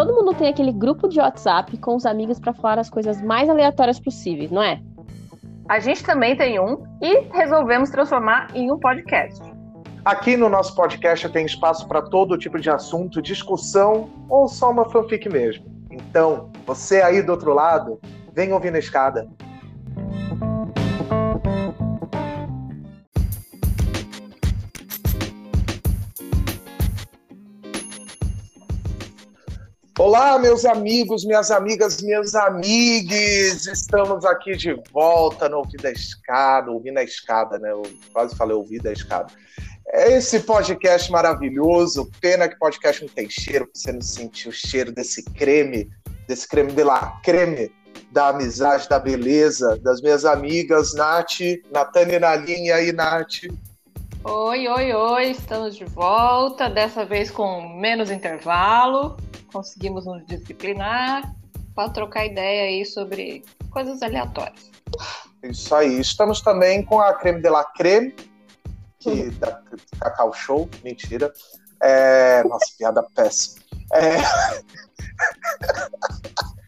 todo mundo tem aquele grupo de WhatsApp com os amigos para falar as coisas mais aleatórias possíveis, não é? A gente também tem um e resolvemos transformar em um podcast. Aqui no nosso podcast tem espaço para todo tipo de assunto, discussão ou só uma fanfic mesmo. Então, você aí do outro lado, vem ouvir na escada. Olá, meus amigos, minhas amigas, meus amigos! Estamos aqui de volta no Ouvido da Escada, ouvindo a escada, né? Eu quase falei ouvido da escada. É esse podcast maravilhoso. Pena que podcast não tem cheiro, você não sentiu o cheiro desse creme, desse creme de la creme, da amizade, da beleza, das minhas amigas, Nath, Natânia na linha aí, Nath. Oi, oi, oi, estamos de volta, dessa vez com menos intervalo conseguimos nos disciplinar para trocar ideia aí sobre coisas aleatórias. Isso aí. Estamos também com a creme de la creme, que da Cacau Show. Mentira. É... Nossa, piada péssima. É...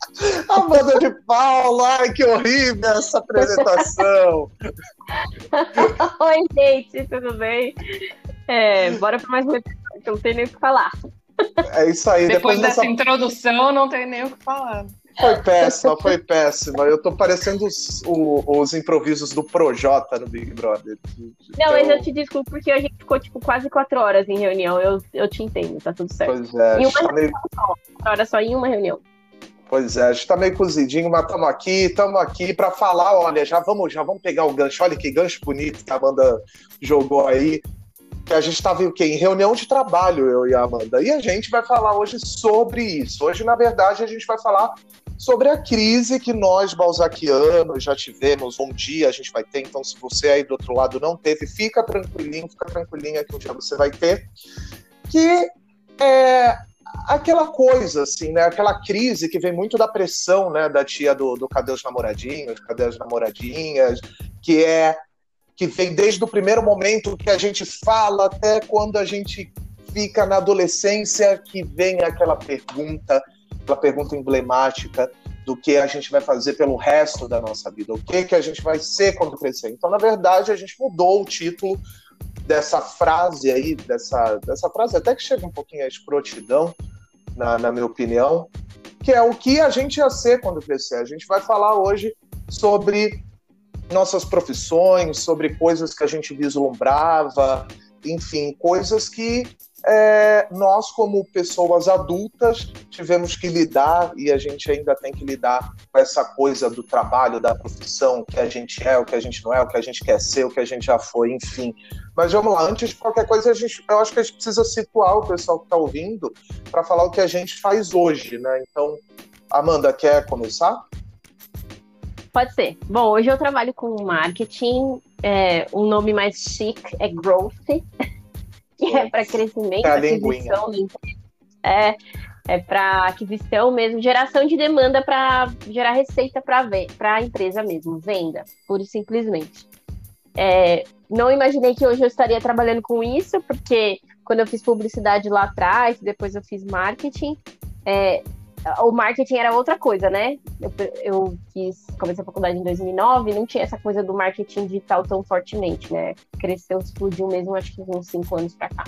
Amanda de Paula, ai que horrível essa apresentação. Oi, gente, tudo bem? É, bora para mais um episódio, não tem nem o que falar. É isso aí. Depois, Depois dessa dessa... introdução, não tem nem o que falar. Foi péssima, foi péssima. Eu tô parecendo os, os improvisos do Projota no Big Brother. Não, mas eu te desculpo porque a gente ficou tipo quase quatro horas em reunião. Eu, eu te entendo, tá tudo certo. Pois é. Em uma tá reunião só. Quatro horas só em uma reunião. Pois é, a gente tá meio cozidinho, mas estamos aqui, estamos aqui para falar, olha, já vamos, já vamos pegar o gancho. Olha que gancho bonito que a Amanda jogou aí que a gente estava em reunião de trabalho, eu e a Amanda. E a gente vai falar hoje sobre isso. Hoje, na verdade, a gente vai falar sobre a crise que nós, balzaquianos, já tivemos. Um dia a gente vai ter, então, se você aí do outro lado não teve, fica tranquilinho, fica tranquilinha que um dia você vai ter. Que é aquela coisa, assim, né? Aquela crise que vem muito da pressão, né? Da tia do, do Cadê os Namoradinhos, Cadê as Namoradinhas, que é que vem desde o primeiro momento que a gente fala até quando a gente fica na adolescência, que vem aquela pergunta, aquela pergunta emblemática do que a gente vai fazer pelo resto da nossa vida, o que que a gente vai ser quando crescer. Então, na verdade, a gente mudou o título dessa frase aí, dessa, dessa frase até que chega um pouquinho a escrotidão, na, na minha opinião, que é o que a gente ia ser quando crescer. A gente vai falar hoje sobre nossas profissões, sobre coisas que a gente vislumbrava, enfim, coisas que é, nós, como pessoas adultas, tivemos que lidar e a gente ainda tem que lidar com essa coisa do trabalho, da profissão, o que a gente é, o que a gente não é, o que a gente quer ser, o que a gente já foi, enfim. Mas vamos lá, antes de qualquer coisa, a gente, eu acho que a gente precisa situar o pessoal que está ouvindo para falar o que a gente faz hoje, né? Então, Amanda, quer começar? Pode ser. Bom, hoje eu trabalho com marketing. É, um nome mais chique é growth, que é para crescimento, é aquisição. É, é para aquisição mesmo, geração de demanda para gerar receita para a empresa mesmo, venda, pura e simplesmente. É, não imaginei que hoje eu estaria trabalhando com isso, porque quando eu fiz publicidade lá atrás, depois eu fiz marketing, é, o marketing era outra coisa, né? Eu, eu quis comecei a faculdade em 2009, não tinha essa coisa do marketing digital tão fortemente, né? Cresceu, explodiu mesmo, acho que uns cinco anos para cá.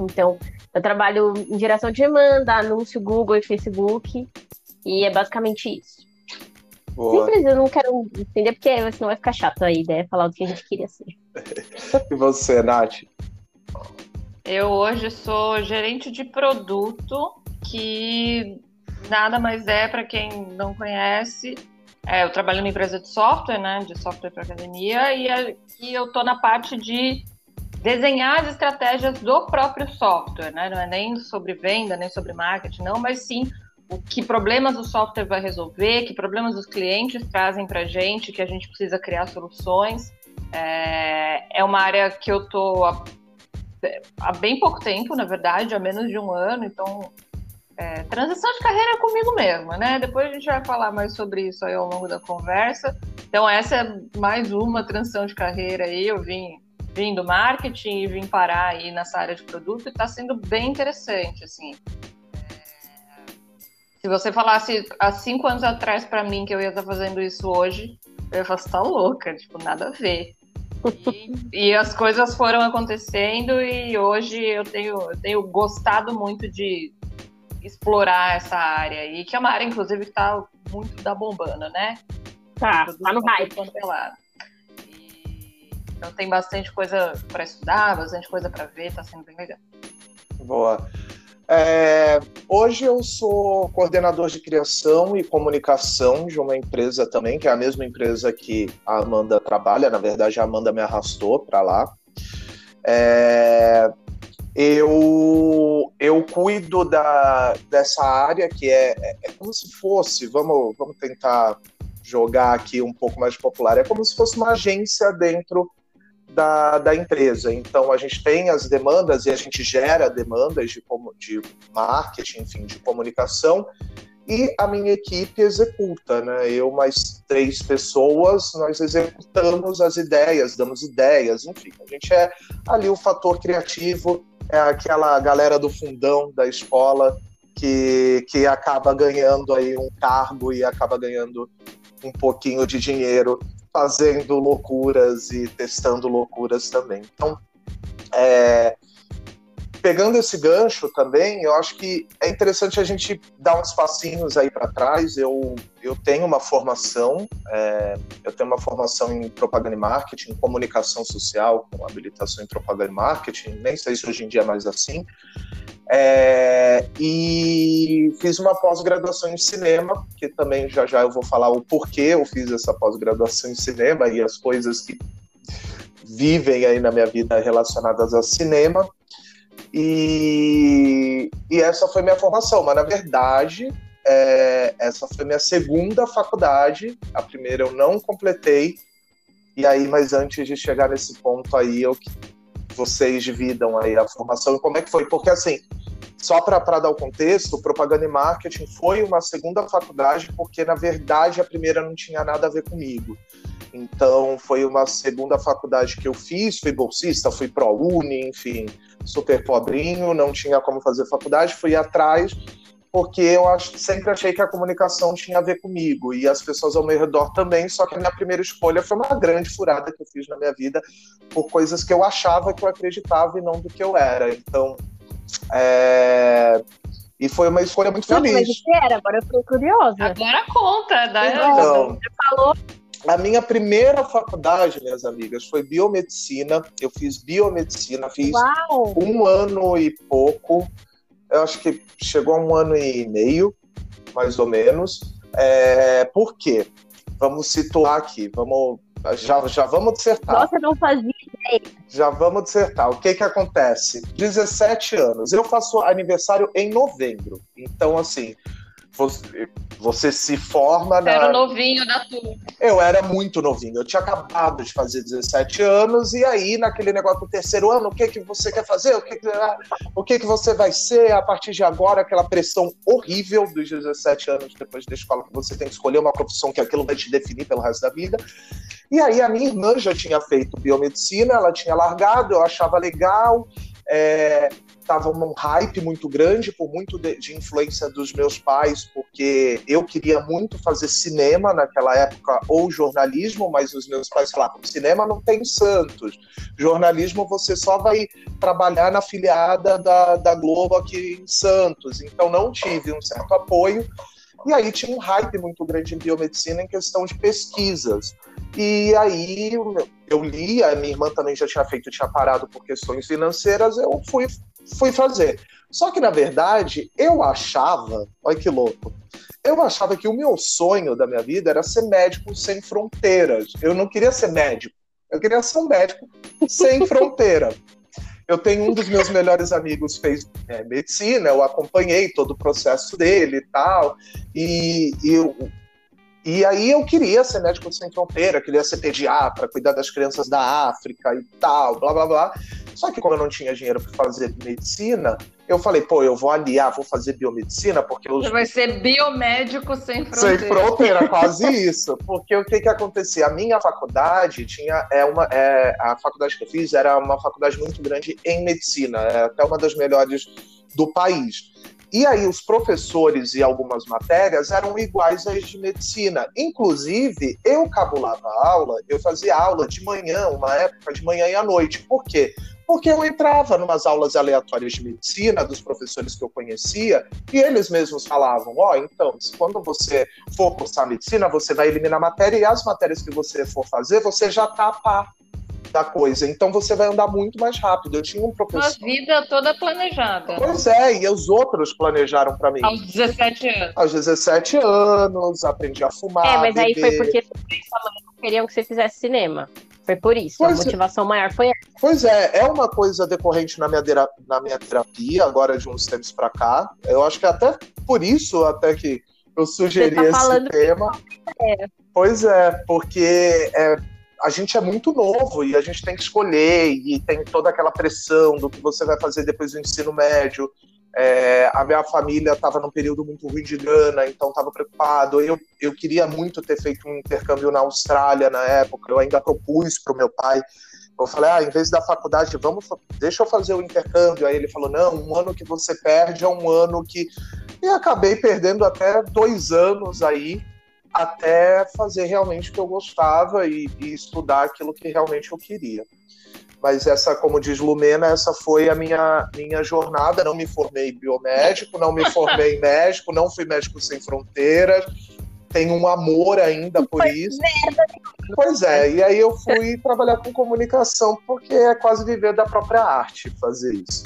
Então, eu trabalho em geração de demanda, anúncio Google e Facebook, e é basicamente isso. Boa. Simples, eu não quero entender, porque senão vai ficar chato a ideia falar do que a gente queria ser. e você, Nath? Eu hoje sou gerente de produto que nada mais é, para quem não conhece, é, eu trabalho numa empresa de software, né, de software para academia, e, aqui eu estou na parte de desenhar as estratégias do próprio software, né, não é nem sobre venda, nem sobre marketing, não, mas sim o que problemas o software vai resolver, que problemas os clientes trazem para a gente, que a gente precisa criar soluções. É, é uma área que eu estou há, há bem pouco tempo, na verdade, há menos de um ano, então é, transição de carreira comigo mesma, né? Depois a gente vai falar mais sobre isso aí ao longo da conversa. Então, essa é mais uma transição de carreira aí. Eu vim, vim do marketing e vim parar aí nessa área de produto e está sendo bem interessante, assim. É, Se você falasse há cinco anos atrás para mim que eu ia estar fazendo isso hoje, eu ia falar, você tá louca, tipo, nada a ver. E, e, as coisas foram acontecendo e hoje eu tenho, eu tenho gostado muito de explorar essa área e que é uma área, inclusive, que tá muito da bombando, né? Tá, tá no hype. Então tem bastante coisa para estudar, bastante coisa para ver, tá sendo bem legal. Boa. É, hoje eu sou coordenador de criação e comunicação de uma empresa também, que é a mesma empresa que a Amanda trabalha. Na verdade, a Amanda me arrastou para lá. É, eu, eu cuido da, dessa área que é, é, é como se fosse, vamos, vamos tentar jogar aqui um pouco mais popular, é como se fosse uma agência dentro da, da empresa. Então, a gente tem as demandas e a gente gera demandas de, de marketing, enfim, de comunicação, e a minha equipe executa, né? Eu mais três pessoas, nós executamos as ideias, damos ideias, enfim, a gente é ali o fator criativo, é aquela galera do fundão da escola que, que acaba ganhando aí um cargo e acaba ganhando um pouquinho de dinheiro fazendo loucuras e testando loucuras também. Então, é, pegando esse gancho também, eu acho que é interessante a gente dar uns passinhos aí para trás. Eu, eu tenho uma formação, é, eu tenho uma formação em propaganda e marketing, comunicação social, com habilitação em propaganda e marketing, nem sei se hoje em dia é mais assim. É, e fiz uma pós-graduação em cinema, que também já já eu vou falar o porquê eu fiz essa pós-graduação em cinema e as coisas que vivem aí na minha vida relacionadas ao cinema. E, e essa foi minha formação, mas na verdade é, essa foi minha segunda faculdade. A primeira eu não completei. E aí, mas antes de chegar nesse ponto aí, eu vocês dividam aí a formação e como é que foi. Porque, assim, só para dar o contexto, propaganda e marketing foi uma segunda faculdade, porque, na verdade, a primeira não tinha nada a ver comigo. Então, foi uma segunda faculdade que eu fiz, fui bolsista, fui pro-uni, enfim, super pobrinho, não tinha como fazer faculdade, fui atrás porque eu acho, sempre achei que a comunicação tinha a ver comigo e as pessoas ao meu redor também, só que a minha primeira escolha foi uma grande furada que eu fiz na minha vida por coisas que eu achava que eu acreditava e não do que eu era. Então, é... E foi uma escolha muito feliz. Mas que era? Agora eu fiquei curiosa. Agora conta, da então, Você falou. A minha primeira faculdade, minhas amigas, foi biomedicina. Eu fiz biomedicina, fiz Uau. um ano e pouco eu acho que chegou a um ano e meio, mais ou menos. É, por quê? Vamos situar aqui, vamos, já, já vamos dissertar. Nossa, não fazia ideia. Já vamos dissertar. O que que acontece? 17 anos. Eu faço aniversário em novembro. Então, assim, você, você se forma na. Era novinho da turma. Eu era muito novinho. Eu tinha acabado de fazer 17 anos, e aí, naquele negócio do terceiro ano, o que, que você quer fazer? O que, que, o que, que você vai ser a partir de agora? Aquela pressão horrível dos 17 anos depois da escola, que você tem que escolher uma profissão que aquilo vai te definir pelo resto da vida. E aí, a minha irmã já tinha feito biomedicina, ela tinha largado, eu achava legal. É, estava um hype muito grande, por muito de, de, influência dos meus pais, porque eu queria muito fazer cinema naquela época, ou jornalismo, mas os meus pais falavam: cinema não tem Santos, jornalismo você só vai trabalhar na filiada da, da Globo aqui em Santos. Então não tive um certo apoio. E aí tinha um hype muito grande em biomedicina em questão de pesquisas. E aí eu li, a minha irmã também já tinha feito, tinha parado por questões financeiras, eu fui fui fazer. Só que, na verdade, eu achava, olha que louco, eu achava que o meu sonho da minha vida era ser médico sem fronteiras. Eu não queria ser médico, eu queria ser um médico sem fronteira. Eu tenho um dos meus melhores amigos fez é, medicina, eu acompanhei todo o processo dele e tal, e, e eu, e aí eu queria ser médico sem fronteira, queria ser pediatra, cuidar das crianças da África e tal, blá blá blá. Só que como eu não tinha dinheiro para fazer medicina, eu falei, pô, eu vou aliar, vou fazer biomedicina, porque eu... Você vai ser biomédico sem fronteira. Sem fronteira, quase isso. Porque o que que acontecia? A minha faculdade tinha, é uma, é, a faculdade que eu fiz era uma faculdade muito grande em medicina, é até uma das melhores do país. E aí os professores e algumas matérias eram iguais às de medicina. Inclusive, eu cabulava aula, eu fazia aula de manhã, uma época de manhã e à noite. Por quê? Porque eu entrava em umas aulas aleatórias de medicina dos professores que eu conhecia e eles mesmos falavam: ó, oh, então, quando você for cursar medicina, você vai eliminar matéria e as matérias que você for fazer, você já tá a par da coisa. Então você vai andar muito mais rápido. Eu tinha um professor. Uma vida toda planejada. Pois é, e os outros planejaram para mim. Aos 17 anos. Aos 17 anos, aprendi a fumar. É, mas aí foi porque queriam que você fizesse cinema. Foi por isso. Pois a é. motivação é. maior foi essa. Pois é, é uma coisa decorrente na minha, na minha terapia, agora de uns tempos para cá. Eu acho que até por isso, até que eu sugeri tá esse tema. É. Pois é, porque é, a gente é muito novo e a gente tem que escolher e tem toda aquela pressão do que você vai fazer depois do ensino médio. É, a minha família estava num período muito ruim de grana, então estava preocupado. Eu, eu queria muito ter feito um intercâmbio na Austrália na época. Eu ainda propus para o meu pai. Eu falei, ah, em vez da faculdade, vamos, deixa eu fazer o intercâmbio. Aí ele falou, não, um ano que você perde é um ano que. E acabei perdendo até dois anos aí até fazer realmente o que eu gostava e, e, estudar aquilo que realmente eu queria. Mas essa, como diz Lumena, essa foi a minha, minha jornada. Não me formei biomédico, não me formei médico, não fui médico sem fronteiras. Tenho um amor ainda por foi isso. Merda. Pois é, e aí eu fui trabalhar com comunicação, porque é quase viver da própria arte fazer isso.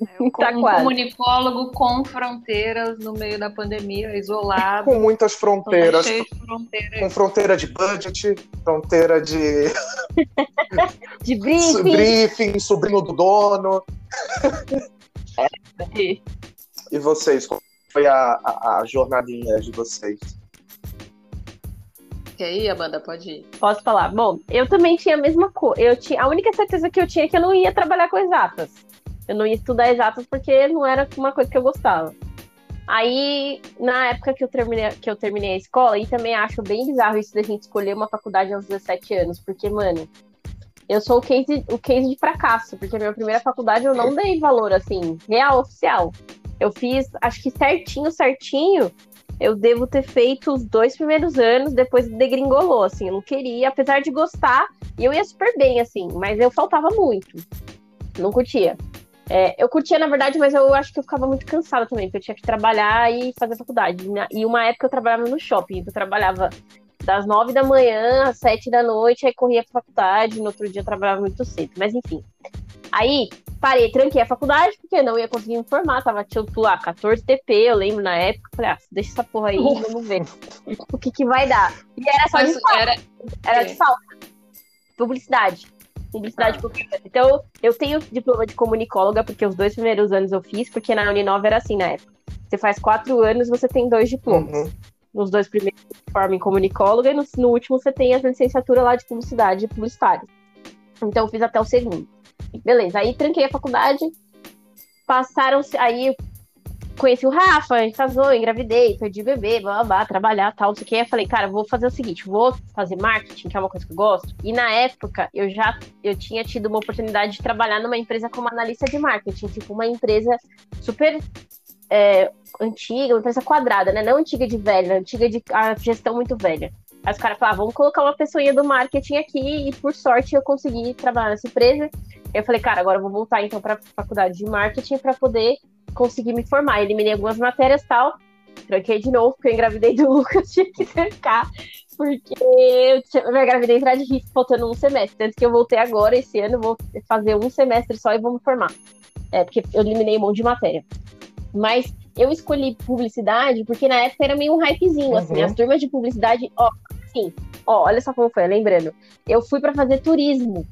É, tá um quase. comunicólogo com fronteiras no meio da pandemia, isolado. Com muitas fronteiras. fronteiras. Com fronteira de budget, fronteira de. de briefing. briefing, sobrinho do dono. É. E vocês? Qual foi a, a, a jornadinha de vocês? Quer ir, Amanda? Pode ir. Posso falar? Bom, eu também tinha a mesma coisa. Eu tinha a única certeza que eu tinha é que eu não ia trabalhar com exatas. Eu não ia estudar exatas porque não era uma coisa que eu gostava. Aí, na época que eu terminei, que eu terminei a escola, e também acho bem bizarro isso da gente escolher uma faculdade aos 17 anos, porque, mano, eu sou o case, o case de fracasso, porque a minha primeira faculdade eu não dei valor, assim, real, oficial. Eu fiz, acho que certinho, certinho, eu devo ter feito os dois primeiros anos, depois degringolou, assim, eu não queria, apesar de gostar, e eu ia super bem, assim, mas eu faltava muito, não curtia. É, eu curtia, na verdade, mas eu acho que eu ficava muito cansada também, porque eu tinha que trabalhar e fazer faculdade. E uma época eu trabalhava no shopping, eu trabalhava das nove da manhã às sete da noite, aí corria pra faculdade, no outro dia eu trabalhava muito cedo. Mas enfim. Aí parei, tranquei a faculdade, porque não ia conseguir me formar, tava tipo lá, 14 TP, eu lembro na época, falei, ah, deixa essa porra aí, vamos ver o que que vai dar. E era só de falta. Era, era de falta. Publicidade publicidade ah. pública. Então, eu tenho diploma de comunicóloga, porque os dois primeiros anos eu fiz, porque na Uninova era assim na época. Você faz quatro anos, você tem dois diplomas. Uhum. Nos dois primeiros você forma em comunicóloga e no, no, último você tem a licenciatura lá de publicidade e publicitário. Então, eu fiz até o segundo. Beleza, aí tranquei a faculdade, passaram aí conheci o Rafa, a gente casou, engravidei, perdi bebê, blá, blá, blá, trabalhar, tal, não sei o que. Eu falei, cara, vou fazer o seguinte, vou fazer marketing, que é uma coisa que eu gosto. E na época, eu já eu tinha tido uma oportunidade de trabalhar numa empresa como analista de marketing, tipo uma empresa super é, antiga, uma empresa quadrada, né? Não antiga de velha, antiga de a gestão muito velha. Aí os caras falavam, vamos colocar uma pessoinha do marketing aqui, e por sorte eu consegui trabalhar nessa empresa. Eu falei, cara, agora eu vou voltar então para faculdade de marketing para poder consegui me formar. Eliminei algumas matérias tal. Tranquei de novo, porque eu engravidei do Lucas, tinha que trancar. Porque eu me engravidei entrar de risco faltando um semestre. Tanto que eu voltei agora, esse ano, vou fazer um semestre só e vou me formar. É, porque eu eliminei um monte de matéria. Mas eu escolhi publicidade porque na época era meio um hypezinho, assim, uhum. assim. As turmas de publicidade, ó, assim, ó, olha só como foi, lembrando. Eu fui para fazer turismo.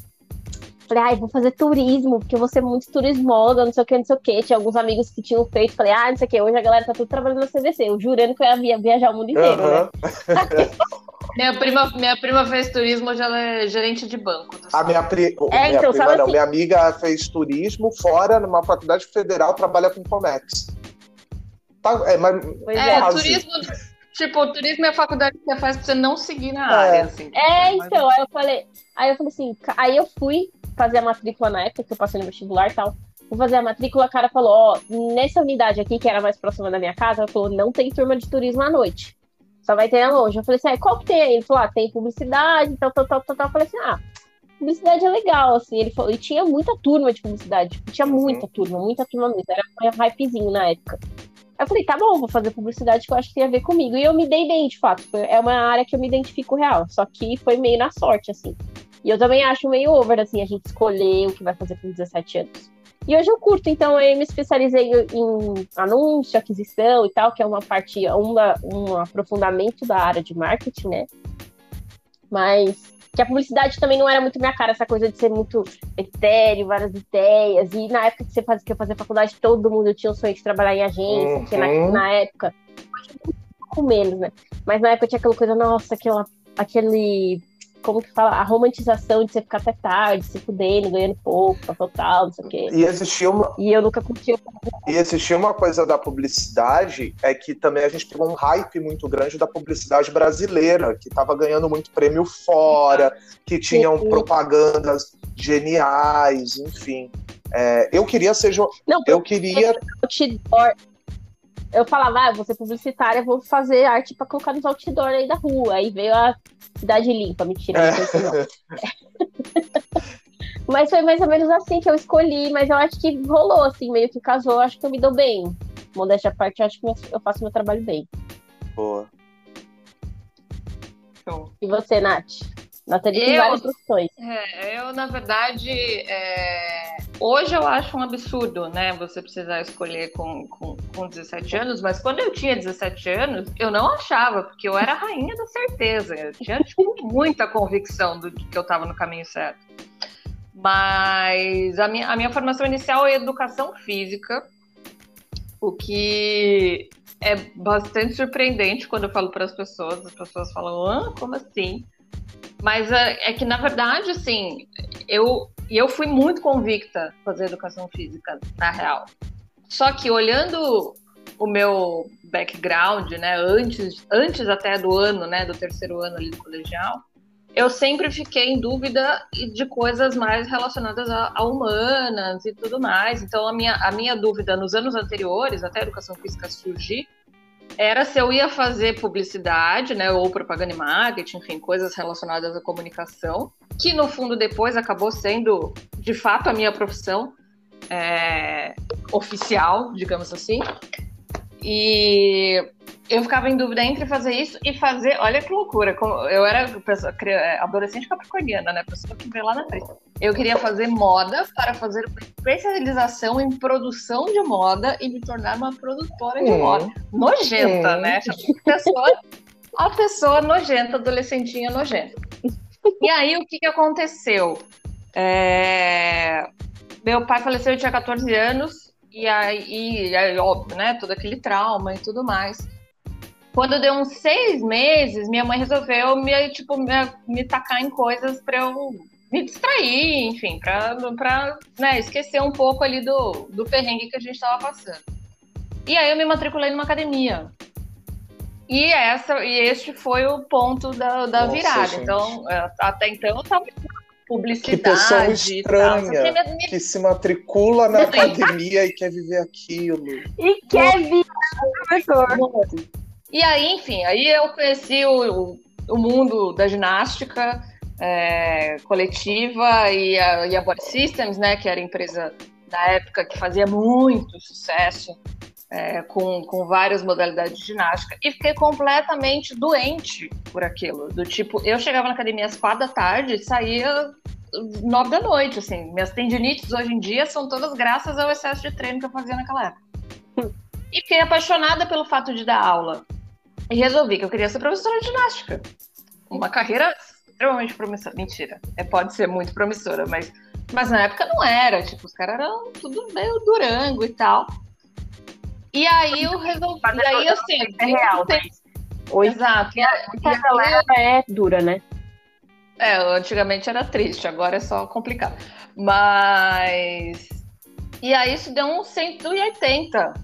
Falei, ai, vou fazer turismo, porque eu vou ser muito turismóloga, não sei o que, não sei o que. Tinha alguns amigos que tinham feito, falei, ah, não sei o que, hoje a galera tá tudo trabalhando na CVC, eu jurando que eu ia viajar o mundo inteiro, uhum. né? minha, prima, minha prima fez turismo, hoje ela é gerente de banco. A minha, pri... é, minha então, prima, não, assim... minha amiga fez turismo fora, numa faculdade federal, trabalha com Comex. Tá, é, mas, é, é turismo... Tipo, o turismo é a faculdade que você faz pra você não seguir na é. área, assim. É, então, aí eu falei, aí eu falei assim, aí eu fui fazer a matrícula na época, que eu passei no vestibular e tal. vou fazer a matrícula, a cara falou, ó, nessa unidade aqui, que era mais próxima da minha casa, ela falou, não tem turma de turismo à noite. Só vai ter na loja. Eu falei assim, ah, qual que tem aí? Ele falou, ah, tem publicidade, tal, tal, tal, tal, tal. Eu falei assim, ah, publicidade é legal, assim. Ele falou, e tinha muita turma de publicidade, tipo, tinha muita turma, muita turma mesmo. Era um hypezinho na época. Eu falei, tá bom, vou fazer publicidade que eu acho que tem a ver comigo. E eu me dei bem, de fato. É uma área que eu me identifico real. Só que foi meio na sorte, assim. E eu também acho meio over, assim, a gente escolher o que vai fazer com 17 anos. E hoje eu curto, então eu me especializei em anúncio, aquisição e tal, que é uma parte, uma, um aprofundamento da área de marketing, né? Mas que a publicidade também não era muito minha cara, essa coisa de ser muito etéreo, várias ideias. E na época que você fazia, que eu fazia faculdade, todo mundo tinha o sonho de trabalhar em agência, uhum. porque na, na época, um pouco menos, né? Mas na época tinha aquela coisa, nossa, aquela, aquele como que fala, a romantização de você ficar até tarde, se fudendo, ganhando pouco, total, não sei o quê. E existia uma. E eu nunca curti. E existia uma coisa da publicidade, é que também a gente pegou um hype muito grande da publicidade brasileira, que estava ganhando muito prêmio fora, que tinham Sim. propagandas geniais, enfim. É, eu queria ser. Jo... Não, eu queria. Outdoor, eu falava, ah, vou ser publicitária, vou fazer arte para colocar nos outdoor aí da rua. Aí veio a cidade limpa, mentira, não sei se não. mas foi mais ou menos assim que eu escolhi, mas eu acho que rolou, assim, meio que casou, acho que eu me dou bem. Modéstia à parte, acho que eu faço meu trabalho bem. Boa. E você, Nath? Nathalie tem várias profissões. É, eu, na verdade, é... hoje eu acho um absurdo, né? Você precisar escolher com, com, com 17 anos, mas quando eu tinha 17 anos, eu não achava, porque eu era a rainha da certeza. Eu tinha tipo, muita convicção do que eu estava no caminho certo. Mas a minha, a minha formação inicial é educação física, o que é bastante surpreendente quando eu falo para as pessoas. As pessoas falam, ah, como assim? Mas é, é que, na verdade, assim, eu, eu fui muito convicta fazer educação física, na real. Só que olhando o meu background, né, antes, antes até do ano, né, do terceiro ano ali do colegial, eu sempre fiquei em dúvida de coisas mais relacionadas a, a, humanas e tudo mais. Então, a minha, a minha dúvida nos anos anteriores, até a educação física surgir, era se eu ia fazer publicidade, né, ou propaganda e marketing, enfim, coisas relacionadas à comunicação, que no fundo depois acabou sendo, de fato, a minha profissão é, oficial, digamos assim. E eu ficava em dúvida entre fazer isso e fazer. Olha que loucura. Eu era pessoa, é, adolescente capricorniana, né? Pessoa que veio lá na frente. Eu queria fazer moda para fazer uma especialização em produção de moda e me tornar uma produtora de hum. moda. Nojenta, hum. né? A pessoa, a pessoa nojenta, adolescentinha nojenta. E aí, o que, que aconteceu? É... Meu pai faleceu, eu tinha 14 anos e aí, e aí, óbvio, né? Todo aquele trauma e tudo mais. Quando deu uns seis meses, minha mãe resolveu me, tipo, me, me tacar em coisas para eu me distrair, enfim, para né, esquecer um pouco ali do, do perrengue que a gente estava passando. E aí eu me matriculei numa academia. E essa e este foi o ponto da, da Nossa, virada. Gente. Então, é, até então eu estava publicidade. Que pessoa estranha tal, que se matricula na academia e quer viver aquilo. E quer virar professor. E aí, enfim, aí eu conheci o, o mundo da ginástica é, coletiva e a, e a Body Systems, né, que era a empresa da época que fazia muito sucesso é, com, com várias modalidades de ginástica e fiquei completamente doente por aquilo. Do tipo, eu chegava na academia às quatro da tarde e saía nove da noite, assim. Minhas tendinites hoje em dia são todas graças ao excesso de treino que eu fazia naquela época. E fiquei apaixonada pelo fato de dar aula. E resolvi que eu queria ser professora de ginástica. Uma carreira extremamente promissora. Mentira, é, pode ser muito promissora, mas, mas na época não era. Tipo, os caras eram tudo meio durango e tal. E aí eu resolvi. E aí, assim, é real, né? Oi. Exato. E a, e a galera é dura, né? É, antigamente era triste, agora é só complicado. Mas. E aí isso deu uns 180.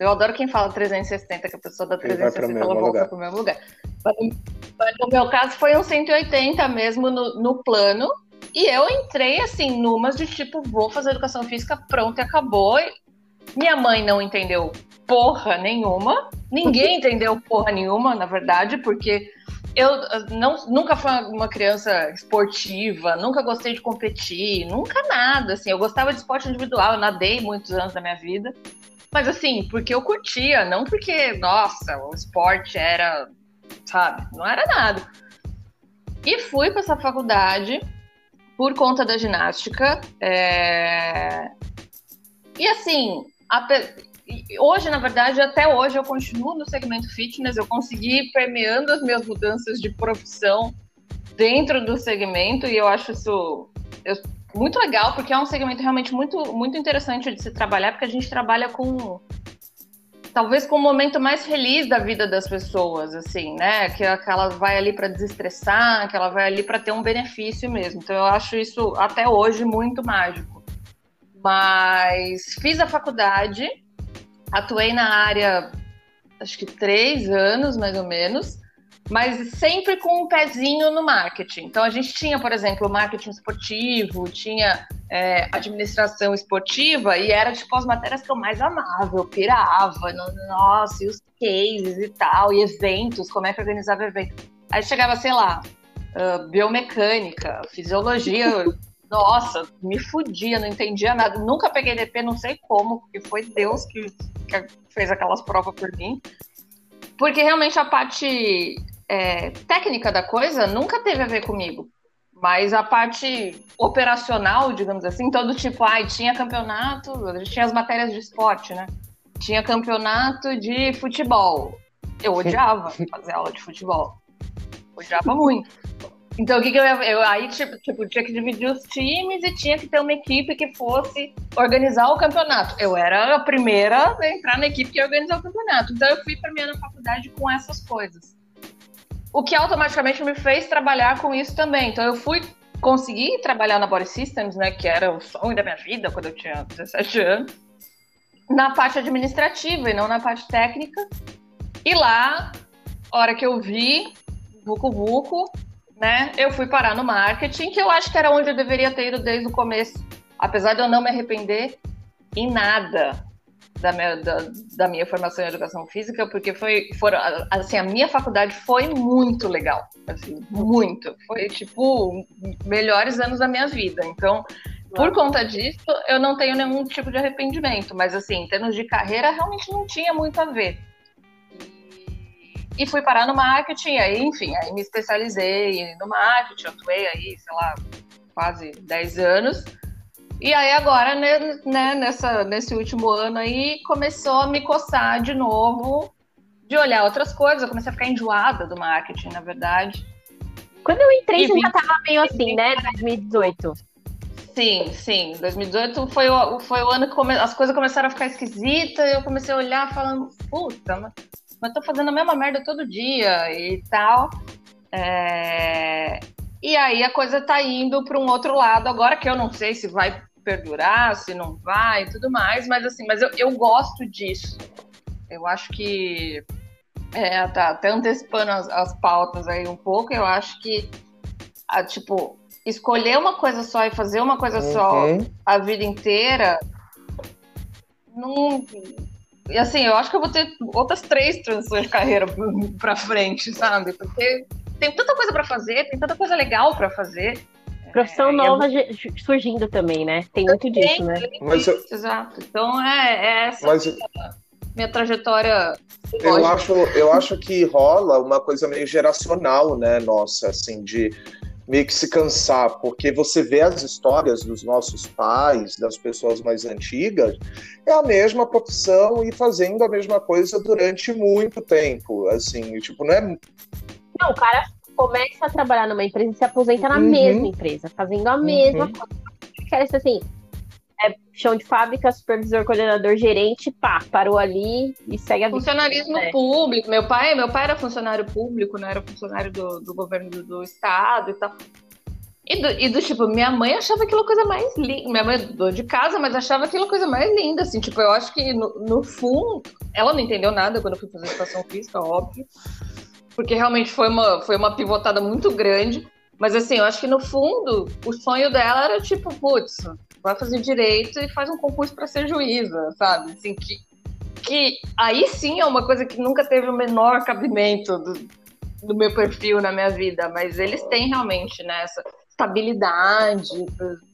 Eu adoro quem fala 360, que a pessoa dá 360 ela volta para o mesmo lugar. Mas, no meu caso foi um 180 mesmo no, no plano. E eu entrei assim, numas de tipo, vou fazer educação física, pronto, e acabou. Minha mãe não entendeu porra nenhuma. Ninguém entendeu porra nenhuma, na verdade, porque eu não, nunca fui uma criança esportiva, nunca gostei de competir, nunca nada, assim. Eu gostava de esporte individual, eu nadei muitos anos da minha vida. Mas assim, porque eu curtia, não porque, nossa, o esporte era, sabe, não era nada. E fui para essa faculdade por conta da ginástica. É... E assim, hoje, na verdade, até hoje eu continuo no segmento fitness, eu consegui permeando as minhas mudanças de profissão dentro do segmento e eu acho isso muito legal, porque é um segmento realmente muito, muito interessante de se trabalhar, porque a gente trabalha com talvez com o momento mais feliz da vida das pessoas, assim, né? Que, que ela vai ali para desestressar, que ela vai ali para ter um benefício mesmo. Então eu acho isso até hoje muito mágico. Mas fiz a faculdade, atuei na área acho que três anos mais ou menos, mas sempre com um pezinho no marketing. Então a gente tinha, por exemplo, marketing esportivo, tinha é, administração esportiva e era tipo as matérias que eu mais amava, eu pirava, no, nossa, e os cases e tal, e eventos, como é que organizava evento. Aí chegava, sei lá, uh, biomecânica, fisiologia, nossa, me fudia, não entendia nada. Nunca peguei DP, não sei como, porque foi Deus que, que fez aquelas provas por mim. Porque realmente a parte é, técnica da coisa nunca teve a ver comigo. Mas a parte operacional, digamos assim, todo tipo, ai, tinha campeonato, tinha as matérias de esporte, né? Tinha campeonato de futebol. Eu odiava fazer aula de futebol. Odiava muito. Então, o que, que eu, eu aí, tipo, tipo, tinha que dividir os times e tinha que ter uma equipe que fosse organizar o campeonato. Eu era a primeira a entrar na equipe que ia organizar o campeonato. Então, eu fui para minha faculdade com essas coisas. O que automaticamente me fez trabalhar com isso também. Então, eu fui conseguir trabalhar na Body Systems, né, que era o sonho da minha vida quando eu tinha 17 anos, na parte administrativa e não na parte técnica. E lá, hora que eu vi, Vucu Vucu, né? Eu fui parar no marketing, que eu acho que era onde eu deveria ter ido desde o começo. Apesar de eu não me arrepender em nada da minha, da, da minha formação em educação física, porque foi, assim, a minha faculdade foi muito legal, assim, muito. Foi, tipo, melhores anos da minha vida. Então, por conta disso, eu não tenho nenhum tipo de arrependimento. Mas, assim, em termos de carreira, realmente não tinha muito a ver e fui parar no marketing, aí, enfim, aí me especializei no marketing, atuei aí, sei lá, quase 10 anos. E aí agora, né, né, nessa, nesse último ano aí, começou a me coçar de novo, de olhar outras coisas. Eu comecei a ficar enjoada do marketing, na verdade. Quando eu entrei, você já tava meio assim, né, 2018. Sim, sim. 2018 foi o, foi o ano que come... as coisas começaram a ficar esquisitas. Eu comecei a olhar falando, puta, mas tô fazendo a mesma merda todo dia e tal. É... E aí a coisa tá indo para um outro lado agora que eu não sei se vai perdurar, se não vai e tudo mais, mas assim, mas eu, eu gosto disso. Eu acho que é, tá até antecipando as, as pautas aí um pouco, eu acho que a, tipo, escolher uma coisa só e fazer uma coisa uhum. só a vida inteira não, e assim, eu acho que eu vou ter outras três transições de carreira pra frente, sabe? Porque tem tanta coisa para fazer, tem tanta coisa legal para fazer. Profissão é, nova é... surgindo também, né? Tem muito disso, né? Mas eu... Exato. Então é, é essa Mas... minha, minha trajetória. Eu acho, eu acho que rola uma coisa meio geracional, né? Nossa, assim, de meio que se cansar, porque você vê as histórias dos nossos pais, das pessoas mais antigas, é a mesma profissão e fazendo a mesma coisa durante muito tempo, assim, tipo, não é... Não, o cara começa a trabalhar numa empresa e se aposenta na uhum. mesma empresa, fazendo a mesma uhum. coisa. Quer assim, é chão de fábrica, supervisor, coordenador, gerente, pá, parou ali e segue a vida. Funcionarismo é. público. Meu pai, meu pai era funcionário público, não né? era funcionário do, do governo do, do, estado e tal. E do, e do, tipo, minha mãe achava aquilo coisa mais linda. Minha mãe é dona de casa, mas achava aquilo coisa mais linda, assim. Tipo, eu acho que no, no fundo, ela não entendeu nada quando eu fui fazer educação física, óbvio. Porque realmente foi uma, foi uma pivotada muito grande. Mas assim, eu acho que no fundo, o sonho dela era tipo, putz, vai fazer direito e faz um concurso para ser juíza, sabe? Assim, que, que aí sim é uma coisa que nunca teve o menor cabimento do, do meu perfil na minha vida, mas eles têm realmente né, essa estabilidade,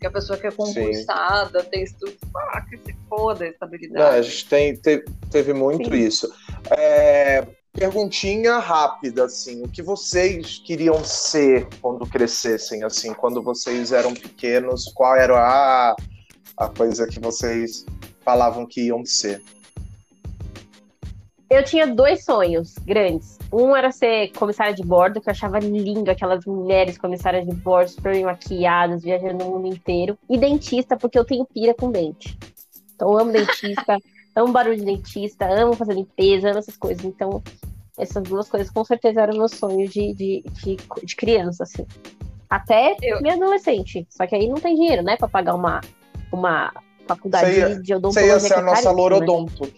que a pessoa que é concursada Sim. tem estudo, ah, que se foda a estabilidade. Não, a gente tem, teve, teve muito Sim. isso. É, perguntinha rápida, assim, o que vocês queriam ser quando crescessem, assim, quando vocês eram pequenos, qual era a, a coisa que vocês falavam que iam ser? Eu tinha dois sonhos grandes. Um era ser comissária de bordo, que eu achava lindo aquelas mulheres comissárias de bordo, super maquiadas, viajando no mundo inteiro. E dentista, porque eu tenho pira com dente. Então eu amo dentista, amo barulho de dentista, amo fazer limpeza, amo essas coisas. Então, essas duas coisas com certeza eram meus sonhos de, de, de, de criança, assim. Até eu... minha adolescente. Só que aí não tem dinheiro, né, pra pagar uma, uma faculdade ia, de odontologia. Você ia ser a é nossa lorodonto. Né?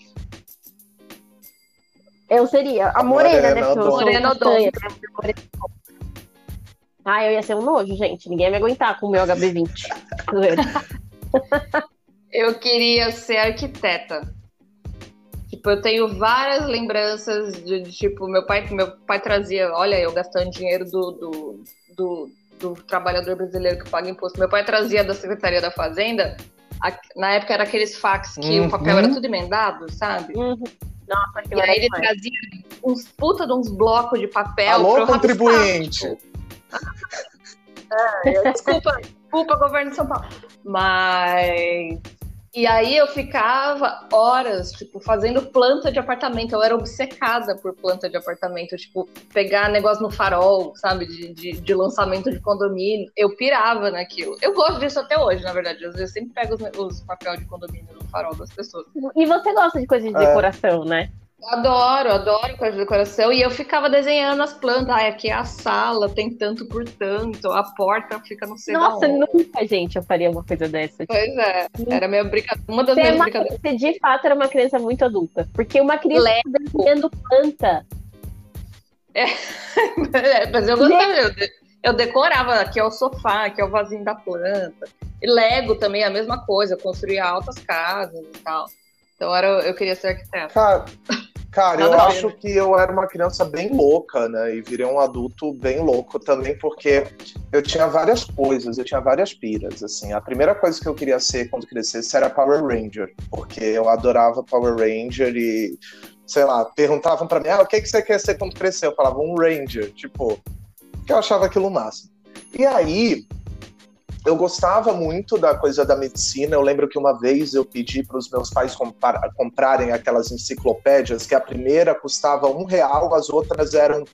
Eu seria a morena, né? Morena odonto. Ah, eu ia ser um nojo, gente. Ninguém ia me aguentar com o meu HB20. eu queria ser arquiteta. Tipo, eu tenho várias lembranças de, de, tipo, meu pai, meu pai trazia, olha, eu gastando dinheiro do, do, do, do trabalhador brasileiro que paga imposto. Meu pai trazia da Secretaria da Fazenda, a, na época era aqueles fax que uhum. o papel era tudo emendado, sabe? Uhum. Nossa, que e aí ele trazia uns puta de uns blocos de papel. Alô, contribuinte! é, desculpa, desculpa, governo de São Paulo. Mas. E aí eu ficava horas, tipo, fazendo planta de apartamento. Eu era obcecada por planta de apartamento. Tipo, pegar negócio no farol, sabe? De, de, de lançamento de condomínio. Eu pirava naquilo. Eu gosto disso até hoje, na verdade. Às vezes eu sempre pego os, os papéis de condomínio no farol das pessoas. E você gosta de coisas de é. decoração, né? Adoro, adoro coisa de decoração. E eu ficava desenhando as plantas. Ah, aqui é a sala, tem tanto por tanto. A porta fica no sei Nossa, nunca, gente, eu faria uma coisa dessa. Pois é. Era minha brincadeira. Uma das você minhas é uma, brincadeiras. Você de fato era uma criança muito adulta. Porque uma criança Lego. desenhando planta. É. é mas eu gostava. Eu, eu decorava. Aqui é o sofá, aqui é o vasinho da planta. E Lego também é a mesma coisa. Eu construía altas casas e tal. Então era, eu queria ser arquiteto. Cara, cara eu acho que eu era uma criança bem louca, né? E virei um adulto bem louco também, porque eu tinha várias coisas, eu tinha várias piras, assim. A primeira coisa que eu queria ser quando crescesse era Power Ranger, porque eu adorava Power Ranger e, sei lá, perguntavam para mim, ah, o que, que você quer ser quando crescer? Eu falava, um Ranger, tipo, que eu achava aquilo massa. E aí, eu gostava muito da coisa da medicina. Eu lembro que uma vez eu pedi para os meus pais comprarem aquelas enciclopédias, que a primeira custava um real, as outras eram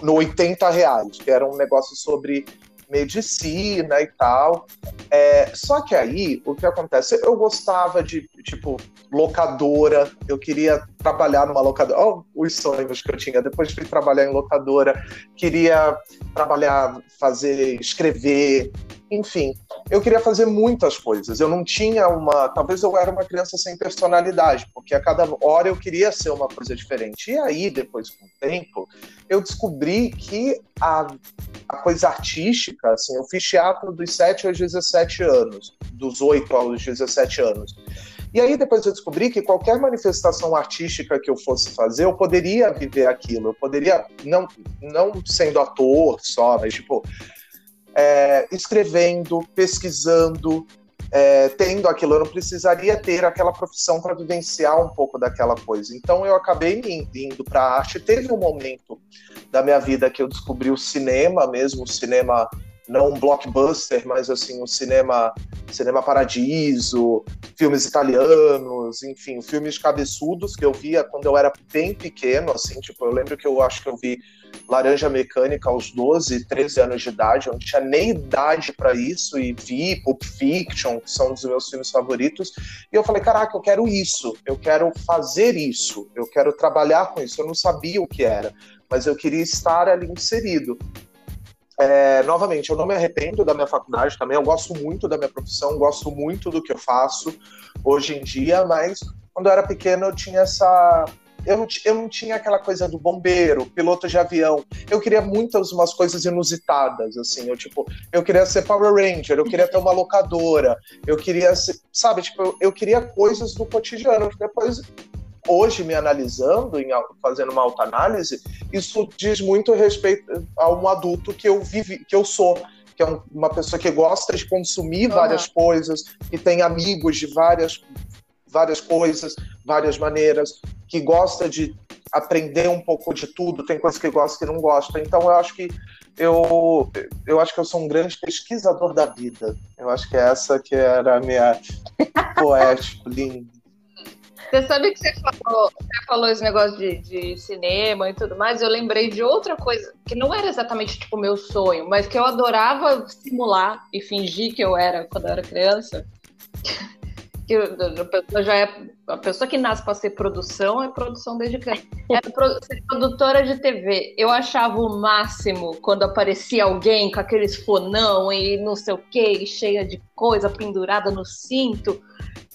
no 80 reais, que era um negócio sobre medicina e tal. É, só que aí, o que acontece? Eu gostava de, tipo, locadora, eu queria trabalhar numa locadora. Olha os sonhos que eu tinha. Depois de trabalhar em locadora, queria trabalhar, fazer, escrever, enfim, eu queria fazer muitas coisas. Eu não tinha uma. Talvez eu era uma criança sem personalidade, porque a cada hora eu queria ser uma coisa diferente. E aí, depois, com o tempo, eu descobri que a, a coisa artística, assim, eu fiz teatro dos 7 aos 17 anos, dos 8 aos 17 anos. E aí depois eu descobri que qualquer manifestação artística que eu fosse fazer, eu poderia viver aquilo. Eu poderia, não, não sendo ator só, mas tipo, é, escrevendo, pesquisando, é, tendo aquilo. Eu não precisaria ter aquela profissão para vivenciar um pouco daquela coisa. Então eu acabei indo para a arte. Teve um momento da minha vida que eu descobri o cinema mesmo, o cinema não um blockbuster, mas assim, um cinema, cinema paradiso, filmes italianos, enfim, filmes cabeçudos que eu via quando eu era bem pequeno, assim, tipo, eu lembro que eu acho que eu vi Laranja Mecânica aos 12, 13 anos de idade, eu não tinha nem idade para isso, e vi Pulp Fiction, que são um dos meus filmes favoritos, e eu falei, caraca, eu quero isso, eu quero fazer isso, eu quero trabalhar com isso, eu não sabia o que era, mas eu queria estar ali inserido. É, novamente, eu não me arrependo da minha faculdade também, eu gosto muito da minha profissão, gosto muito do que eu faço hoje em dia, mas quando eu era pequeno eu tinha essa, eu, eu não tinha aquela coisa do bombeiro, piloto de avião. Eu queria muitas umas coisas inusitadas, assim. Eu, tipo, eu queria ser Power Ranger, eu queria ter uma locadora, eu queria ser, sabe, tipo, eu, eu queria coisas do cotidiano. Depois, hoje, me analisando, em, fazendo uma autoanálise, isso diz muito respeito a um adulto que eu vivi, que eu sou que é uma pessoa que gosta de consumir uhum. várias coisas, que tem amigos de várias, várias coisas, várias maneiras, que gosta de aprender um pouco de tudo, tem coisas que gosta que não gosta. Então eu acho que eu, eu acho que eu sou um grande pesquisador da vida. Eu acho que é essa que era a minha poética, linda. Você sabe que você falou, você falou esse negócio de, de, cinema e tudo mais, eu lembrei de outra coisa, que não era exatamente tipo meu sonho, mas que eu adorava simular e fingir que eu era quando eu era criança. que a pessoa já é a pessoa que nasce para ser produção é produção desde criança. É ser produtora de TV. Eu achava o máximo quando aparecia alguém com aqueles fonão e não sei o que, cheia de coisa pendurada no cinto.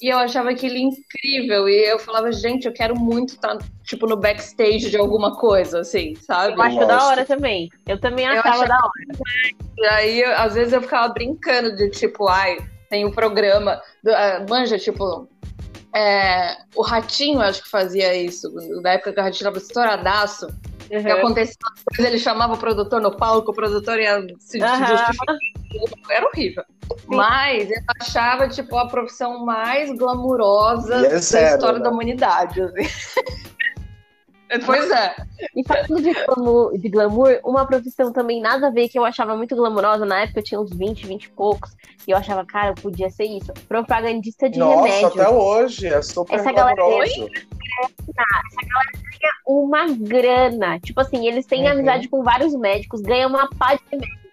E eu achava aquilo incrível. E eu falava, gente, eu quero muito estar, tá, tipo, no backstage de alguma coisa, assim, sabe? Eu acho da hora também. Eu também achava, eu achava da hora. E aí, às vezes, eu ficava brincando de, tipo, ai, tem um programa. Do, uh, manja, tipo. É, o Ratinho, acho que fazia isso, na época que o Ratinho estava estouradaço. Uhum. Que acontecia, ele chamava o produtor no palco, o produtor ia se uhum. justificar. Era horrível. Sim. Mas eu achava, tipo, a profissão mais glamurosa é da história né? da humanidade. Assim. Pois é. E falando de glamour, de glamour, uma profissão também nada a ver que eu achava muito glamurosa. Na época eu tinha uns 20, 20 e poucos. E eu achava, cara, eu podia ser isso. Propagandista de Nossa, remédio. até hoje. É super essa. Galera essa galera ganha uma grana. Tipo assim, eles têm uhum. amizade com vários médicos, ganham uma pá de remédio.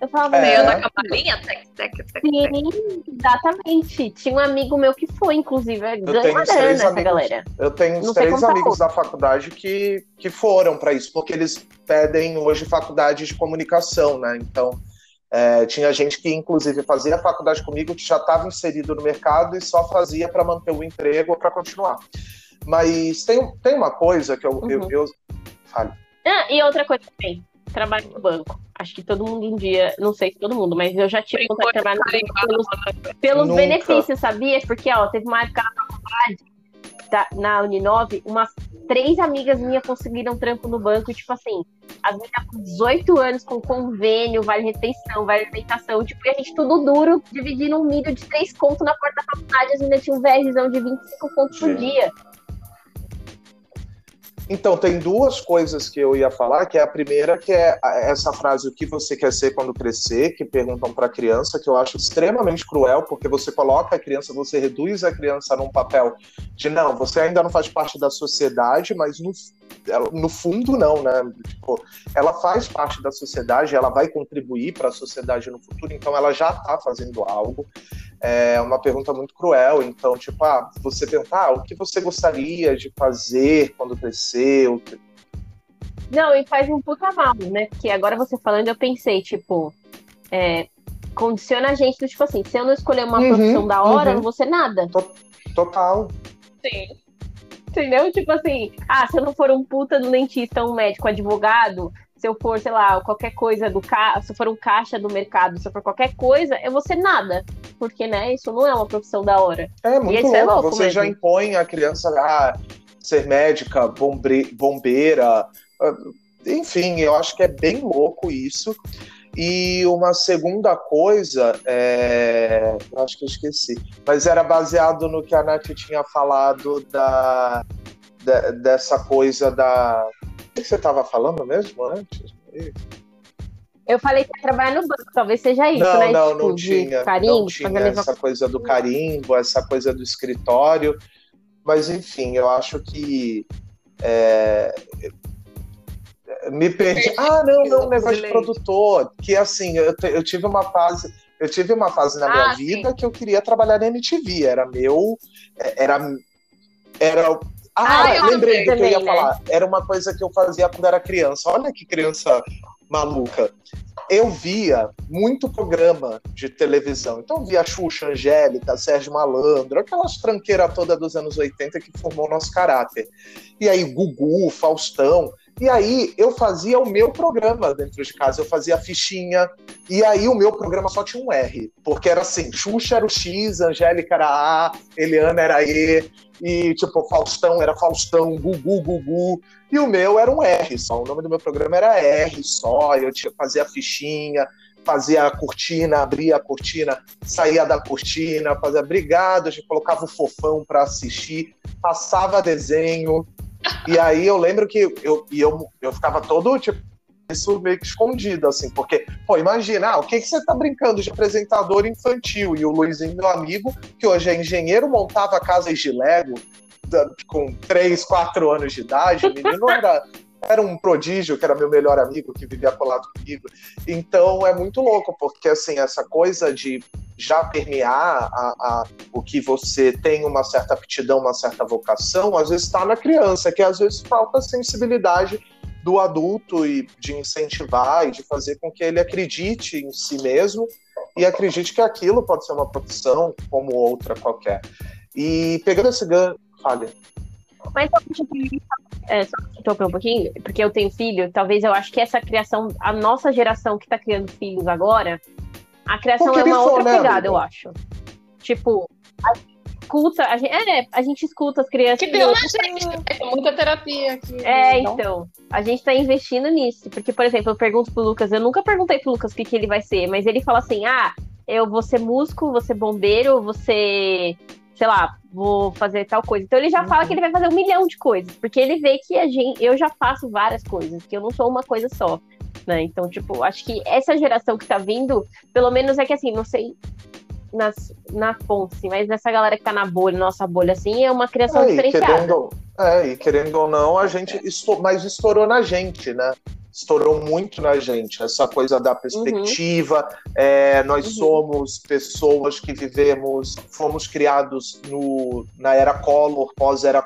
Eu falava, é. meio da cavalinha, tec, tec, tec, Sim, exatamente. Tinha um amigo meu que foi, inclusive. É ganha uma grana essa amigos, galera. Eu tenho uns três amigos da faculdade que, que foram para isso, porque eles pedem hoje faculdade de comunicação, né? Então, é, tinha gente que, inclusive, fazia a faculdade comigo, que já estava inserido no mercado e só fazia para manter o emprego ou para continuar. Mas tem, tem uma coisa que eu. Uhum. eu, eu... Fale. Ah, e outra coisa também trabalho no banco. Acho que todo mundo em dia, não sei se todo mundo, mas eu já tive vontade de trabalhar no banco pelos, pelos benefícios, sabia? Porque, ó, teve uma época na faculdade, na Uninove, umas três amigas minhas conseguiram trampo no banco, e, tipo assim, as meninas com 18 anos, com convênio, vale refeição, vale alimentação, tipo, e a gente tudo duro, dividindo um milho de três contos na porta da faculdade, as meninas tinham um VRzão de 25 contos por dia. Então, tem duas coisas que eu ia falar, que é a primeira, que é essa frase, o que você quer ser quando crescer, que perguntam para a criança, que eu acho extremamente cruel, porque você coloca a criança, você reduz a criança num papel de, não, você ainda não faz parte da sociedade, mas no, no fundo não, né? Tipo, ela faz parte da sociedade, ela vai contribuir para a sociedade no futuro, então ela já está fazendo algo é uma pergunta muito cruel. Então, tipo, ah, você perguntar ah, o que você gostaria de fazer quando crescer? Não, e faz um puta mal, né? Porque agora você falando, eu pensei, tipo, é, condiciona a gente, tipo assim, se eu não escolher uma uhum, profissão da hora, uhum. eu não vou ser nada. Total. Sim. Entendeu? Tipo assim, ah, se eu não for um puta do dentista, um médico, advogado, se eu for, sei lá, qualquer coisa do ca... se eu for um caixa do mercado, se eu for qualquer coisa, eu vou ser nada. Porque, né, isso não é uma profissão da hora. É muito louco. É louco Você mesmo. já impõe a criança a ser médica, bombe... bombeira. Ah, enfim, eu acho que é bem louco isso. E uma segunda coisa, é... eu acho que eu esqueci, mas era baseado no que a Nath tinha falado da, da dessa coisa da que você estava falando mesmo antes? Eu falei que ia trabalhar no banco, talvez seja isso, não, né? Não, tipo, não tinha. Carimbo, não tinha essa coisa do carimbo, essa coisa do escritório. Mas, enfim, eu acho que. É... Me perdi. Ah, não, não, negócio de produtor. Que assim, eu, eu tive uma fase. Eu tive uma fase na ah, minha vida que eu queria trabalhar na MTV. Era meu. Era. Era ah, ah lembrei do que eu ia né? falar. Era uma coisa que eu fazia quando era criança. Olha que criança maluca. eu via muito programa de televisão. Então, eu via Xuxa, Angélica, Sérgio Malandro, aquelas tranqueiras toda dos anos 80 que formou o nosso caráter. E aí, Gugu, Faustão. E aí eu fazia o meu programa dentro de casa, eu fazia a fichinha, e aí o meu programa só tinha um R, porque era assim, Xuxa era o X, Angélica era A, Eliana era E, e tipo, Faustão era Faustão, Gugu, Gugu, e o meu era um R só, o nome do meu programa era R só, eu tinha, fazia a fichinha, fazia a cortina, abria a cortina, saía da cortina, fazia obrigado, a gente colocava o fofão para assistir, passava desenho, e aí eu lembro que eu, eu, eu ficava todo, tipo, isso meio que escondido, assim, porque, pô, imagina, ah, o que, que você tá brincando de apresentador infantil? E o Luizinho, meu amigo, que hoje é engenheiro, montava casas de Lego com 3, 4 anos de idade, o menino era, era um prodígio, que era meu melhor amigo, que vivia colado comigo. Então é muito louco, porque assim, essa coisa de já permear a, a, o que você tem uma certa aptidão, uma certa vocação, às vezes está na criança, que às vezes falta sensibilidade do adulto e de incentivar e de fazer com que ele acredite em si mesmo e acredite que aquilo pode ser uma profissão como outra qualquer. E pegando esse gancho, fale. Mas é, só interromper um pouquinho, porque eu tenho filho, talvez eu acho que essa criação, a nossa geração que está criando filhos agora, a criação é uma outra né, pegada, eu acho. Tipo, a gente escuta, a gente, é, a gente escuta as crianças. Que pela gente, é muita terapia aqui. É, não? então. A gente tá investindo nisso. Porque, por exemplo, eu pergunto pro Lucas, eu nunca perguntei pro Lucas o que, que ele vai ser, mas ele fala assim: ah, eu vou ser músico, vou ser bombeiro, vou ser sei lá, vou fazer tal coisa. Então ele já uhum. fala que ele vai fazer um milhão de coisas, porque ele vê que a gente, eu já faço várias coisas, que eu não sou uma coisa só. Né? Então, tipo, acho que essa geração que tá vindo, pelo menos é que assim, não sei nas, na fonte, assim, mas nessa galera que tá na bolha, nossa bolha, assim, é uma criação é, diferenciada. Querendo, é, e querendo ou não, a gente, estourou, mas estourou na gente, né? Estourou muito na gente, essa coisa da perspectiva. Uhum. É, nós uhum. somos pessoas que vivemos, fomos criados no, na era Collor, pós-era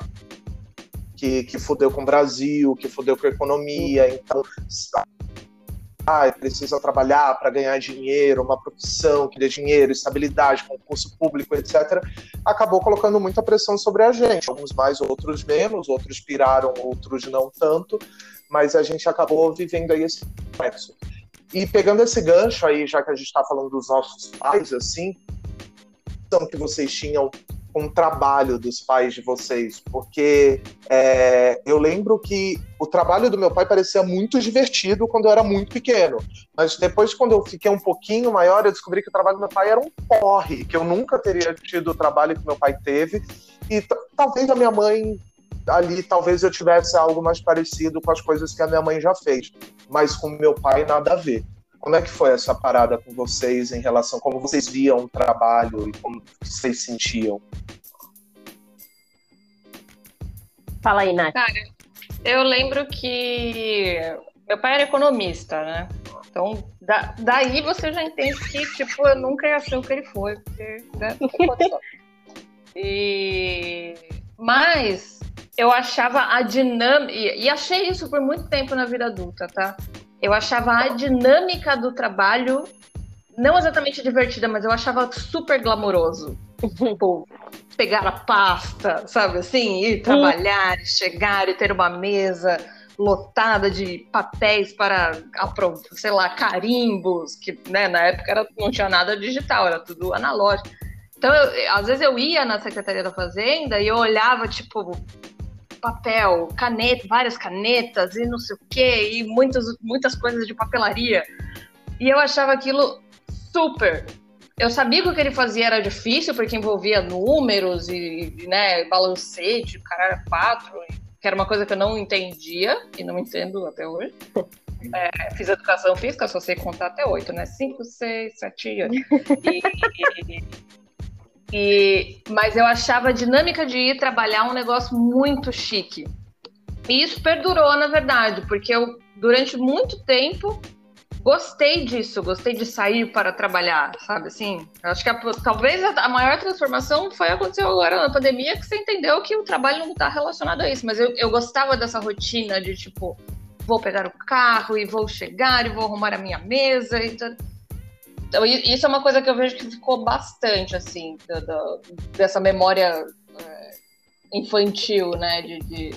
que, que fudeu com o Brasil, que fudeu com a economia. Uhum. Então, ah, precisa trabalhar para ganhar dinheiro, uma profissão que dê dinheiro, estabilidade, concurso público, etc., acabou colocando muita pressão sobre a gente. Alguns mais, outros menos, outros piraram, outros não tanto, mas a gente acabou vivendo aí esse complexo. E pegando esse gancho aí, já que a gente está falando dos nossos pais, assim, que vocês tinham com o trabalho dos pais de vocês? Porque é, eu lembro que o trabalho do meu pai parecia muito divertido quando eu era muito pequeno. Mas depois, quando eu fiquei um pouquinho maior, eu descobri que o trabalho do meu pai era um porre, que eu nunca teria tido o trabalho que meu pai teve. E talvez a minha mãe ali talvez eu tivesse algo mais parecido com as coisas que a minha mãe já fez, mas com meu pai nada a ver. Como é que foi essa parada com vocês em relação como vocês viam o trabalho e como vocês sentiam? Fala aí, Nath. Cara, eu lembro que meu pai era economista, né? Então, da, daí você já entende que, tipo, eu nunca ia ser o que ele foi, porque, né? e... Mas eu achava a dinâmica, e achei isso por muito tempo na vida adulta, tá? Eu achava a dinâmica do trabalho não exatamente divertida, mas eu achava super glamouroso. tipo, pegar a pasta, sabe assim? Ir trabalhar, hum. chegar e ter uma mesa lotada de papéis para, sei lá, carimbos, que né, na época era, não tinha nada digital, era tudo analógico. Então, eu, às vezes eu ia na Secretaria da Fazenda e eu olhava, tipo, papel, caneta, várias canetas e não sei o quê, e muitas, muitas coisas de papelaria. E eu achava aquilo super. Eu sabia que o que ele fazia era difícil, porque envolvia números e, e né, balancete, cara quatro, que era uma coisa que eu não entendia, e não entendo até hoje. É, fiz educação física, só sei contar até oito, né? Cinco, seis, sete, oito. E, e, e, mas eu achava a dinâmica de ir trabalhar um negócio muito chique. E isso perdurou, na verdade, porque eu, durante muito tempo, gostei disso, gostei de sair para trabalhar, sabe assim? Eu acho que a, talvez a, a, maior transformação foi aconteceu agora na pandemia, que você entendeu que o trabalho não está relacionado a isso, mas eu, eu gostava dessa rotina de tipo vou pegar o carro e vou chegar e vou arrumar a minha mesa. Então, então isso é uma coisa que eu vejo que ficou bastante, assim, do, do, dessa memória é, infantil, né, de, de,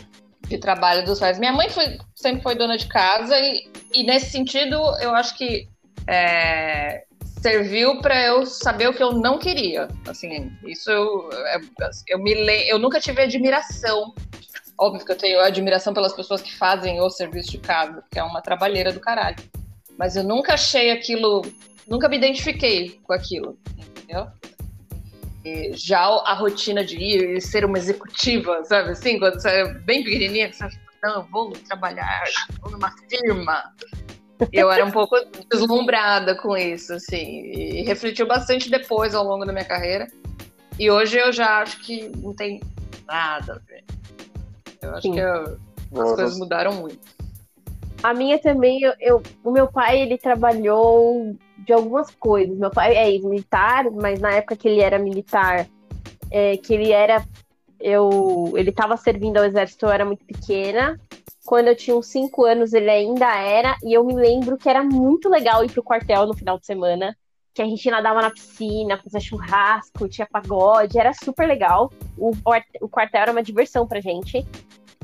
de, trabalho dos pais. Minha mãe foi, sempre foi dona de casa e, e nesse sentido, eu acho que é, serviu para eu saber o que eu não queria. Assim, isso eu, é, eu me eu nunca tive admiração Óbvio que eu tenho admiração pelas pessoas que fazem o serviço de casa, que é uma trabalheira do caralho. Mas eu nunca achei aquilo, nunca me identifiquei com aquilo, entendeu? E já a rotina de ir e ser uma executiva, sabe assim, quando você é bem pequenininha, você acha, não, eu vou trabalhar, vou numa firma. Eu era um pouco deslumbrada com isso, assim, e refletiu bastante depois ao longo da minha carreira. E hoje eu já acho que não tem nada a ver. Eu acho Sim. que eu, as coisas mudaram muito. A minha também, eu, eu, o meu pai, ele trabalhou de algumas coisas. Meu pai é ex-militar, mas na época que ele era militar, é, que ele era. Eu, ele estava servindo ao exército, eu era muito pequena. Quando eu tinha uns 5 anos, ele ainda era. E eu me lembro que era muito legal ir pro quartel no final de semana. Que a gente nadava na piscina, fazia churrasco, tinha pagode, era super legal. O, o quartel era uma diversão pra gente.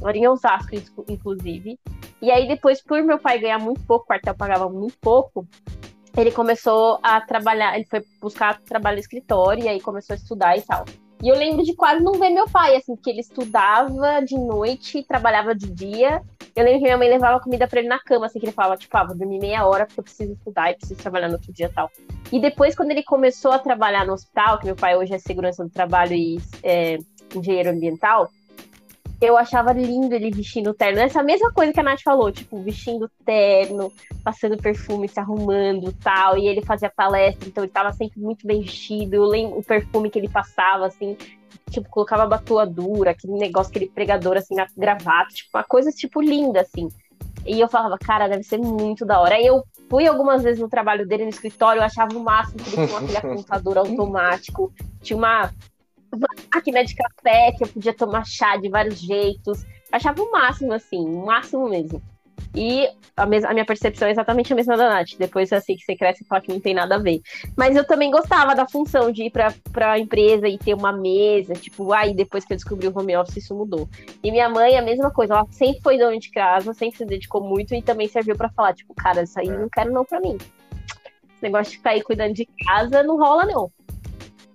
Era em Osasco, inclusive. E aí, depois, por meu pai ganhar muito pouco, o quartel pagava muito pouco, ele começou a trabalhar, ele foi buscar trabalho no escritório, e aí começou a estudar e tal. E eu lembro de quase não ver meu pai, assim, que ele estudava de noite, trabalhava de dia. Eu lembro que minha mãe levava comida para ele na cama, assim, que ele falava, tipo, ah, vou dormir meia hora porque eu preciso estudar e preciso trabalhar no outro dia e tal. E depois, quando ele começou a trabalhar no hospital, que meu pai hoje é segurança do trabalho e é, engenheiro ambiental, eu achava lindo ele vestindo terno. Essa mesma coisa que a Nath falou, tipo, vestindo terno, passando perfume, se arrumando tal. E ele fazia palestra, então ele tava sempre muito bem vestido. Eu lembro o perfume que ele passava, assim, tipo, colocava batuadura, aquele negócio, aquele pregador, assim, na gravata, tipo, uma coisa, tipo, linda, assim. E eu falava, cara, deve ser muito da hora. Aí eu fui algumas vezes no trabalho dele no escritório, eu achava o máximo que ele tinha aquele apontador automático, tinha uma máquina de café que eu podia tomar chá de vários jeitos. Achava o máximo, assim, o máximo mesmo. E a, mes a minha percepção é exatamente a mesma da Nath. Depois, assim, que você cresce e fala que não tem nada a ver. Mas eu também gostava da função de ir pra, pra empresa e ter uma mesa. Tipo, aí depois que eu descobri o home office, isso mudou. E minha mãe, a mesma coisa. Ela sempre foi dona de casa, sempre se dedicou muito e também serviu para falar, tipo, cara, isso aí é. não quero não pra mim. Esse negócio de ficar aí cuidando de casa não rola, não.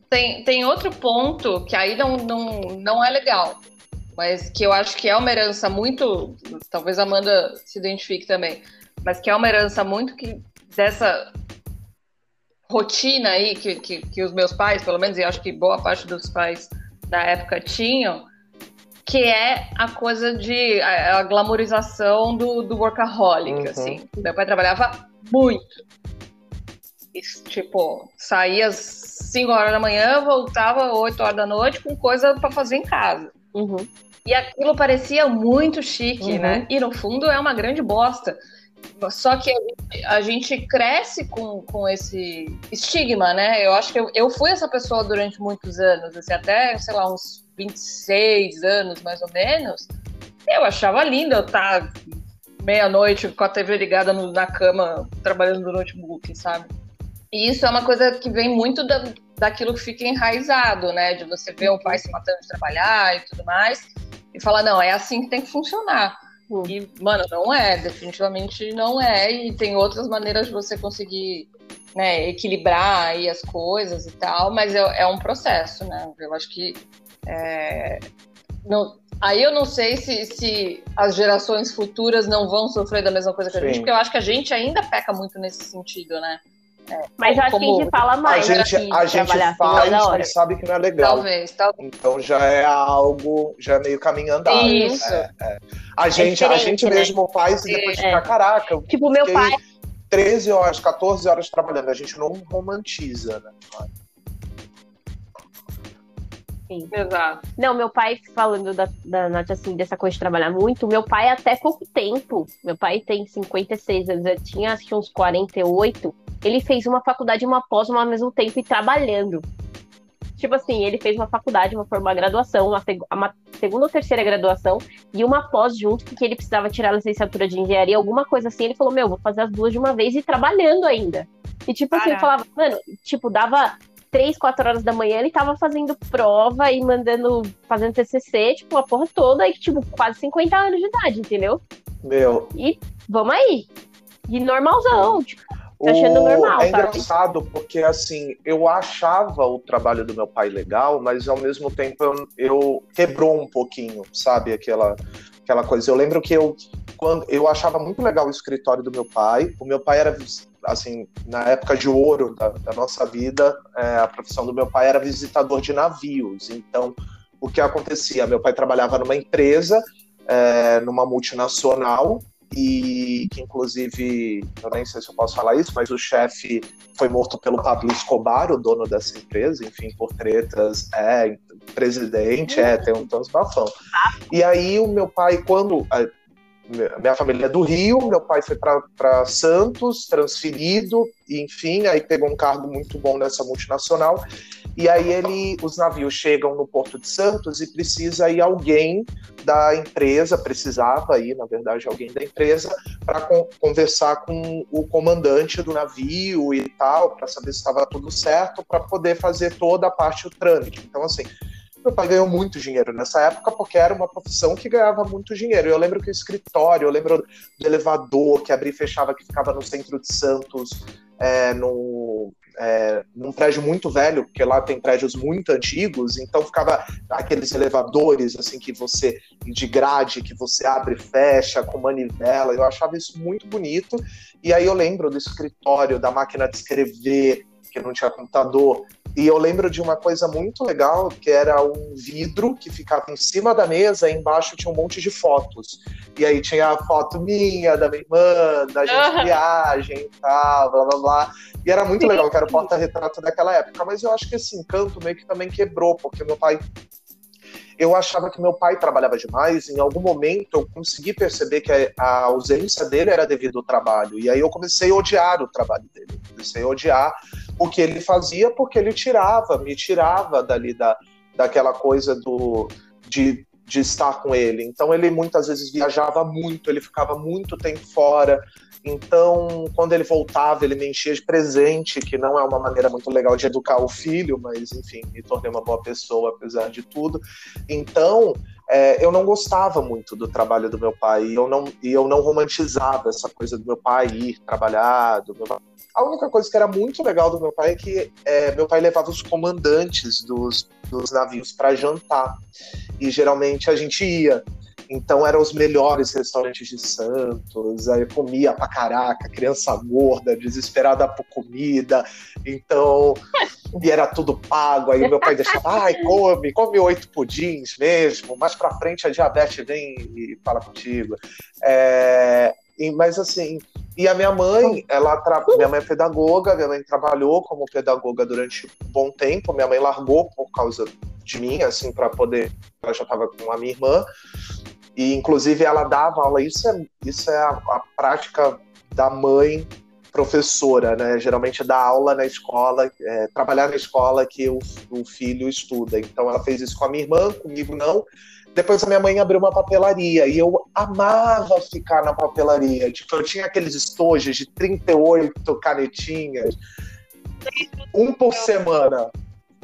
Tem, tem outro ponto que aí não, não, não é legal, mas que eu acho que é uma herança muito. Talvez a Amanda se identifique também, mas que é uma herança muito que dessa rotina aí que, que, que os meus pais, pelo menos, e acho que boa parte dos pais da época tinham, que é a coisa de a, a glamorização do, do workaholic, uhum. assim. Meu pai trabalhava muito. Tipo, saía às 5 horas da manhã, voltava 8 horas da noite com coisa para fazer em casa. Uhum. E aquilo parecia muito chique, uhum. né? E no fundo é uma grande bosta. Só que a gente cresce com, com esse estigma, né? Eu acho que eu, eu fui essa pessoa durante muitos anos, assim, até, sei lá, uns 26 anos mais ou menos. Eu achava lindo eu estar meia-noite com a TV ligada no, na cama, trabalhando no notebook, sabe? E isso é uma coisa que vem muito da, daquilo que fica enraizado, né? De você ver o pai se matando de trabalhar e tudo mais, e falar, não, é assim que tem que funcionar. Uhum. E, mano, não é, definitivamente não é, e tem outras maneiras de você conseguir né, equilibrar aí as coisas e tal, mas é, é um processo, né? Eu acho que. É, não, aí eu não sei se, se as gerações futuras não vão sofrer da mesma coisa que a gente, porque eu acho que a gente ainda peca muito nesse sentido, né? É, mas eu acho que a gente fala mais. A gente, a gente faz, mas sabe que não é legal. Talvez, talvez. Então já é algo, já é meio caminho andado. Isso. É, é. A, gente, a gente né? mesmo faz e depois fica, caraca. Tipo, meu pai. 13 horas, 14 horas trabalhando, a gente não romantiza, né? Exato. Não, meu pai, falando da, da Nath, assim, dessa coisa de trabalhar muito, meu pai até pouco tempo, meu pai tem 56 anos, eu tinha acho que uns 48, ele fez uma faculdade e uma pós ao mesmo tempo e trabalhando. tipo assim, ele fez uma faculdade, uma, uma graduação, uma, uma segunda ou terceira graduação e uma pós junto, porque ele precisava tirar a licenciatura de engenharia, alguma coisa assim. Ele falou, meu, vou fazer as duas de uma vez e trabalhando ainda. E tipo assim, eu falava, mano, tipo, dava três, quatro horas da manhã, ele tava fazendo prova e mandando, fazendo TCC, tipo, a porra toda, e tipo, quase 50 anos de idade, entendeu? Meu. E vamos aí. E normalzão, tipo, tá achando normal, É sabe? engraçado porque, assim, eu achava o trabalho do meu pai legal, mas ao mesmo tempo eu, eu quebrou um pouquinho, sabe? Aquela, aquela coisa. Eu lembro que eu, quando, eu achava muito legal o escritório do meu pai. O meu pai era, assim, na época de ouro da, da nossa vida, é, a profissão do meu pai era visitador de navios. Então, o que acontecia? Meu pai trabalhava numa empresa, é, numa multinacional, e que inclusive, eu nem sei se eu posso falar isso, mas o chefe foi morto pelo Pablo Escobar, o dono dessa empresa, enfim, por tretas, é, presidente, é, tem um tanto bafão. E aí o meu pai, quando a minha família é do Rio, meu pai foi para Santos, transferido, enfim, aí pegou um cargo muito bom nessa multinacional. E aí ele, os navios chegam no Porto de Santos e precisa ir alguém da empresa, precisava ir, na verdade, alguém da empresa, para con conversar com o comandante do navio e tal, para saber se estava tudo certo, para poder fazer toda a parte do trâmite. Então, assim, meu pai ganhou muito dinheiro nessa época porque era uma profissão que ganhava muito dinheiro. Eu lembro que o escritório, eu lembro do elevador que abria e fechava, que ficava no centro de Santos, é, no, é, num prédio muito velho, porque lá tem prédios muito antigos, então ficava aqueles elevadores assim que você de grade que você abre e fecha com manivela. Eu achava isso muito bonito. E aí eu lembro do escritório, da máquina de escrever, que não tinha computador. E eu lembro de uma coisa muito legal, que era um vidro que ficava em cima da mesa, e embaixo tinha um monte de fotos. E aí tinha a foto minha, da minha irmã, da gente viagem e tal, blá blá blá. E era muito legal, que era o porta-retrato daquela época. Mas eu acho que esse encanto meio que também quebrou, porque meu pai eu achava que meu pai trabalhava demais. Em algum momento eu consegui perceber que a ausência dele era devido ao trabalho. E aí eu comecei a odiar o trabalho dele. Comecei a odiar o que ele fazia porque ele tirava, me tirava dali da, daquela coisa do de, de estar com ele. Então ele muitas vezes viajava muito, ele ficava muito tempo fora. Então, quando ele voltava, ele me enchia de presente, que não é uma maneira muito legal de educar o filho, mas enfim, me tornei uma boa pessoa apesar de tudo. Então, é, eu não gostava muito do trabalho do meu pai e eu não, e eu não romantizava essa coisa do meu pai ir trabalhar. Meu... A única coisa que era muito legal do meu pai é que é, meu pai levava os comandantes dos, dos navios para jantar e geralmente a gente ia. Então eram os melhores restaurantes de Santos, aí eu comia pra caraca, criança gorda, desesperada por comida, então, e era tudo pago, aí meu pai deixava, ai, come, come oito pudins mesmo, mais pra frente a diabetes vem e fala contigo. É, mas assim, e a minha mãe, ela tra... minha mãe é pedagoga, minha mãe trabalhou como pedagoga durante um bom tempo, minha mãe largou por causa de mim, assim, para poder, ela já estava com a minha irmã, e inclusive ela dava aula, isso é, isso é a, a prática da mãe professora, né? Geralmente dá aula na escola, é, trabalhar na escola que o, o, filho estuda. Então ela fez isso com a minha irmã, comigo não. Depois a minha mãe abriu uma papelaria e eu amava ficar na papelaria. Tipo, eu tinha aqueles estojos de 38 canetinhas, um por semana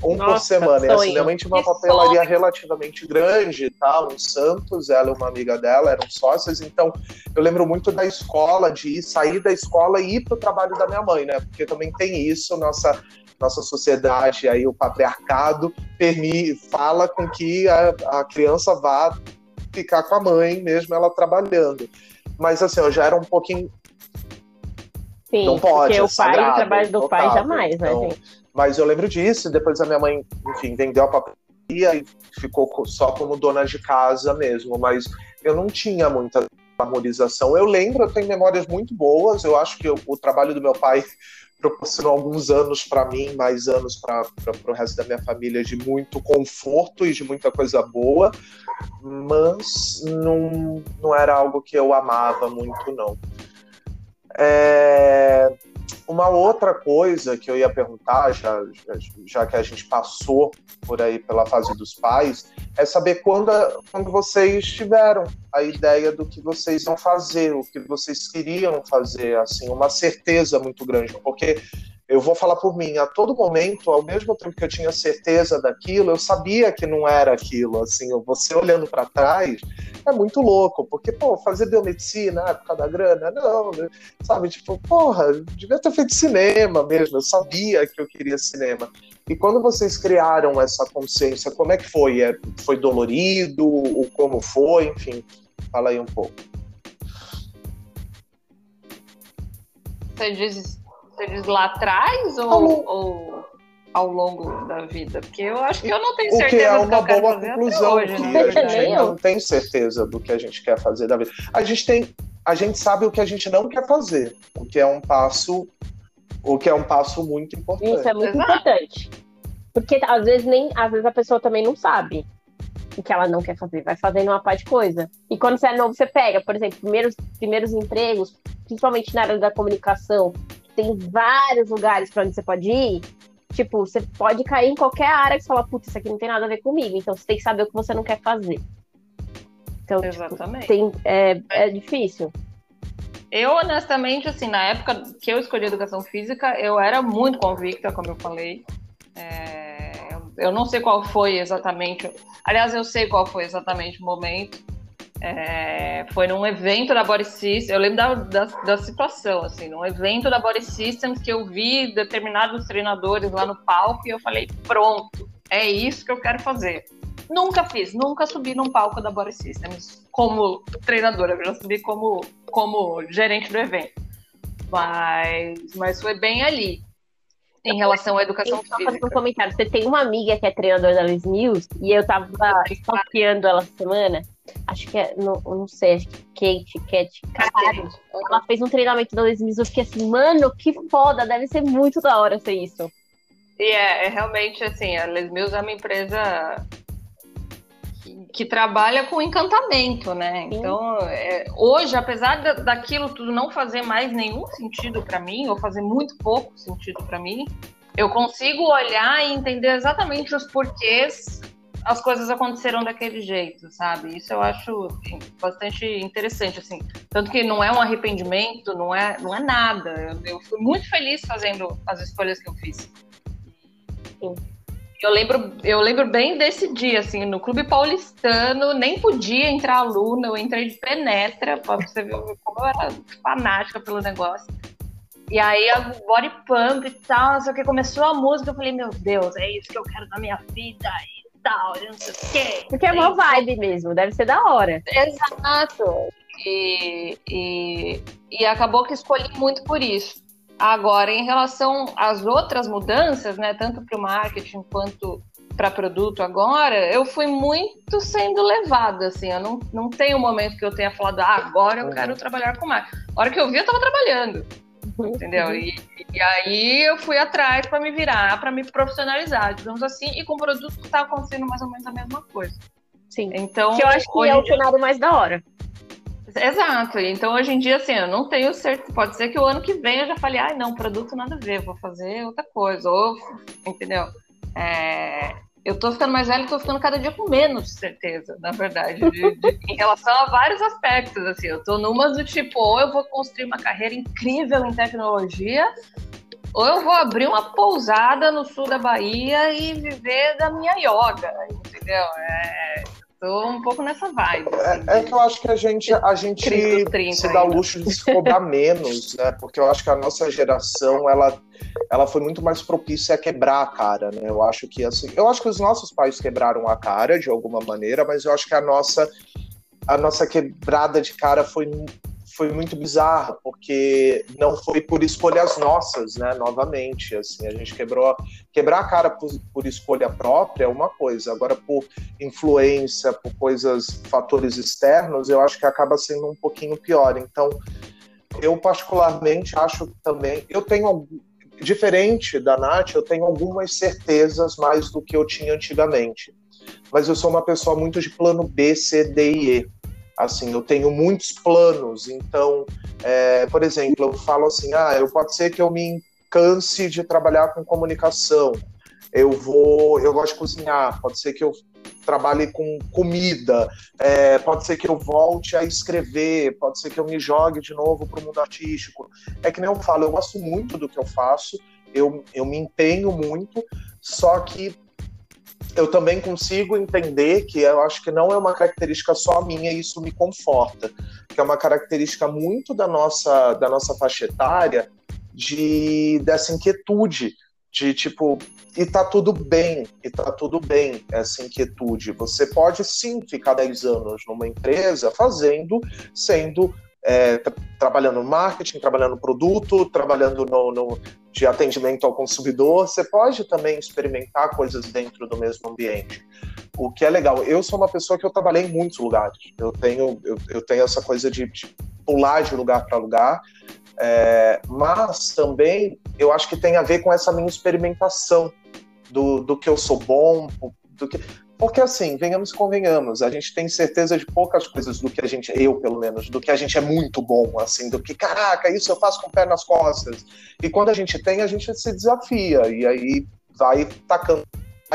um Nossa, por semana. E assim, minha mãe tinha uma que papelaria sonho. relativamente grande, tá? em Santos, ela e uma amiga dela eram sócias, então eu lembro muito da escola, de ir, sair da escola e ir para o trabalho da minha mãe, né? Porque também tem isso, nossa, nossa sociedade, aí o patriarcado permite, fala com que a, a criança vá ficar com a mãe, mesmo ela trabalhando. Mas assim, eu já era um pouquinho. Sim, não pode, porque é o pai, o trabalho do pai jamais, né, então, né, gente? Mas eu lembro disso, depois a minha mãe, enfim, vendeu a papelaria e ficou só como dona de casa mesmo, mas eu não tinha muita harmonização. Eu lembro, eu tenho memórias muito boas, eu acho que o, o trabalho do meu pai proporcionou alguns anos para mim, mais anos para o resto da minha família de muito conforto e de muita coisa boa, mas não, não era algo que eu amava muito, não. É uma outra coisa que eu ia perguntar, já, já, já, que a gente passou por aí pela fase dos pais, é saber quando, quando vocês tiveram a ideia do que vocês iam fazer, o que vocês queriam fazer, assim, uma certeza muito grande, porque eu vou falar por mim, a todo momento, ao mesmo tempo que eu tinha certeza daquilo, eu sabia que não era aquilo, assim, você olhando para trás, é muito louco, porque, pô, fazer biomedicina, ah, por causa da grana, não, né? sabe, tipo, porra, devia ter feito cinema mesmo, eu sabia que eu queria cinema. E quando vocês criaram essa consciência, como é que foi? É, foi dolorido? Ou como foi? Enfim, fala aí um pouco. Você diz você diz lá atrás ou, ou, ao longo da vida? Porque eu acho que eu não tenho certeza. O que é uma que boa conclusão, hoje, que né? a gente não tem certeza do que a gente quer fazer da vida. A gente tem, a gente sabe o que a gente não quer fazer, o que é um passo, o que é um passo muito importante. Isso é muito Exato. importante. Porque às vezes nem, às vezes a pessoa também não sabe o que ela não quer fazer, vai fazendo uma parte de coisa. E quando você é novo, você pega, por exemplo, primeiros, primeiros empregos, principalmente na área da comunicação, tem vários lugares para onde você pode ir. Tipo, você pode cair em qualquer área que você fala, putz, isso aqui não tem nada a ver comigo. Então você tem que saber o que você não quer fazer. Então, tipo, Exatamente. Tipo, tem, é, é difícil. Eu, honestamente, assim, na época que eu escolhi educação física, eu era muito convicta, como eu falei. É, eu não sei qual foi exatamente. Aliás, eu sei qual foi exatamente o momento. É, foi num evento da Body Systems, eu lembro da, da, da, situação, assim, num evento da Body Systems que eu vi determinados treinadores lá no palco e eu falei, pronto, é isso que eu quero fazer. Nunca fiz, nunca subi num palco da Body Systems como treinadora, eu já subi como, como gerente do evento. Mas, mas foi bem ali em relação à educação só física. Só um comentário. Você tem uma amiga que é treinadora da Liz Mills e eu tava stalkeando ela essa semana. Acho que é, não, não sei, acho que Kate, Cat, caralho. Ela fez um treinamento da Liz Mills. Eu fiquei assim, mano, que foda, deve ser muito da hora ser isso. E é, é realmente assim, a Les Mills é uma empresa que trabalha com encantamento, né? Então, é, hoje, apesar daquilo tudo não fazer mais nenhum sentido para mim, ou fazer muito pouco sentido para mim, eu consigo olhar e entender exatamente os porquês as coisas aconteceram daquele jeito, sabe? Isso eu acho bastante interessante, assim. Tanto que não é um arrependimento, não é, não é nada. Eu, eu fui muito feliz fazendo as escolhas que eu fiz. Sim. Eu lembro, eu lembro bem desse dia, assim, no Clube Paulistano, nem podia entrar aluna, eu entrei de penetra, pra você ver como eu era fanática pelo negócio. E aí a body pump e tal, só que começou a música, eu falei, meu Deus, é isso que eu quero na minha vida tal, não sei o quê. Porque é uma vibe mesmo, deve ser da hora. Exato. E, e, e acabou que escolhi muito por isso. Agora, em relação às outras mudanças, né, tanto para o marketing quanto para produto agora, eu fui muito sendo levada, assim, eu não, não tenho um momento que eu tenha falado, ah, agora eu quero trabalhar com marketing. A hora que eu vi, eu estava trabalhando, entendeu? E, e, aí eu fui atrás para me virar, para me profissionalizar, digamos assim, e com o produto está acontecendo mais ou menos a mesma coisa. Sim. Então, que eu acho que é o cenário mais da hora. Exato. Então, hoje em dia, assim, eu não tenho certeza. Pode ser que o ano que vem eu já falei, ah, não, produto nada a ver, vou fazer outra coisa. Ou, entendeu? É... Eu tô ficando mais velho, tô ficando cada dia com menos certeza, na verdade, de, de, em relação a vários aspectos, assim, eu tô numas do tipo, ou eu vou construir uma carreira incrível em tecnologia, ou eu vou abrir uma pousada no sul da Bahia e viver da minha yoga, entendeu? É, Tô um pouco nessa vibe. É, assim, é, é que eu acho que a gente, a gente se dá o luxo de se cobrar menos, né? Porque eu acho que a nossa geração, ela, ela foi muito mais propícia a quebrar a cara, né? Eu acho que assim, eu acho que os nossos pais quebraram a cara de alguma maneira, mas eu acho que a nossa a nossa quebrada de cara foi foi muito bizarra, porque não foi por escolhas nossas, né? Novamente, assim, a gente quebrou quebrar a cara por, por escolha própria é uma coisa, agora por influência, por coisas, fatores externos, eu acho que acaba sendo um pouquinho pior. Então, eu particularmente acho também, eu tenho diferente da Nath, eu tenho algumas certezas mais do que eu tinha antigamente. Mas eu sou uma pessoa muito de plano B, C, D e E Assim, eu tenho muitos planos, então, é, por exemplo, eu falo assim, ah, eu pode ser que eu me canse de trabalhar com comunicação. Eu vou, eu gosto de cozinhar, pode ser que eu trabalhe com comida, é, pode ser que eu volte a escrever, pode ser que eu me jogue de novo para o mundo artístico. É que nem eu falo, eu gosto muito do que eu faço, eu, eu me empenho muito, só que eu também consigo entender que eu acho que não é uma característica só minha e isso me conforta, que é uma característica muito da nossa da nossa faixa etária de dessa inquietude de tipo e tá tudo bem, e tá tudo bem essa inquietude. Você pode sim ficar 10 anos numa empresa fazendo, sendo é, tra trabalhando marketing, trabalhando no produto, trabalhando no, no, de atendimento ao consumidor, você pode também experimentar coisas dentro do mesmo ambiente. O que é legal. Eu sou uma pessoa que eu trabalhei em muitos lugares. Eu tenho, eu, eu tenho essa coisa de, de pular de lugar para lugar, é, mas também eu acho que tem a ver com essa minha experimentação do, do que eu sou bom, do que porque assim, venhamos e convenhamos, a gente tem certeza de poucas coisas do que a gente, eu pelo menos, do que a gente é muito bom, assim, do que, caraca, isso eu faço com o pé nas costas. E quando a gente tem, a gente se desafia, e aí vai tacando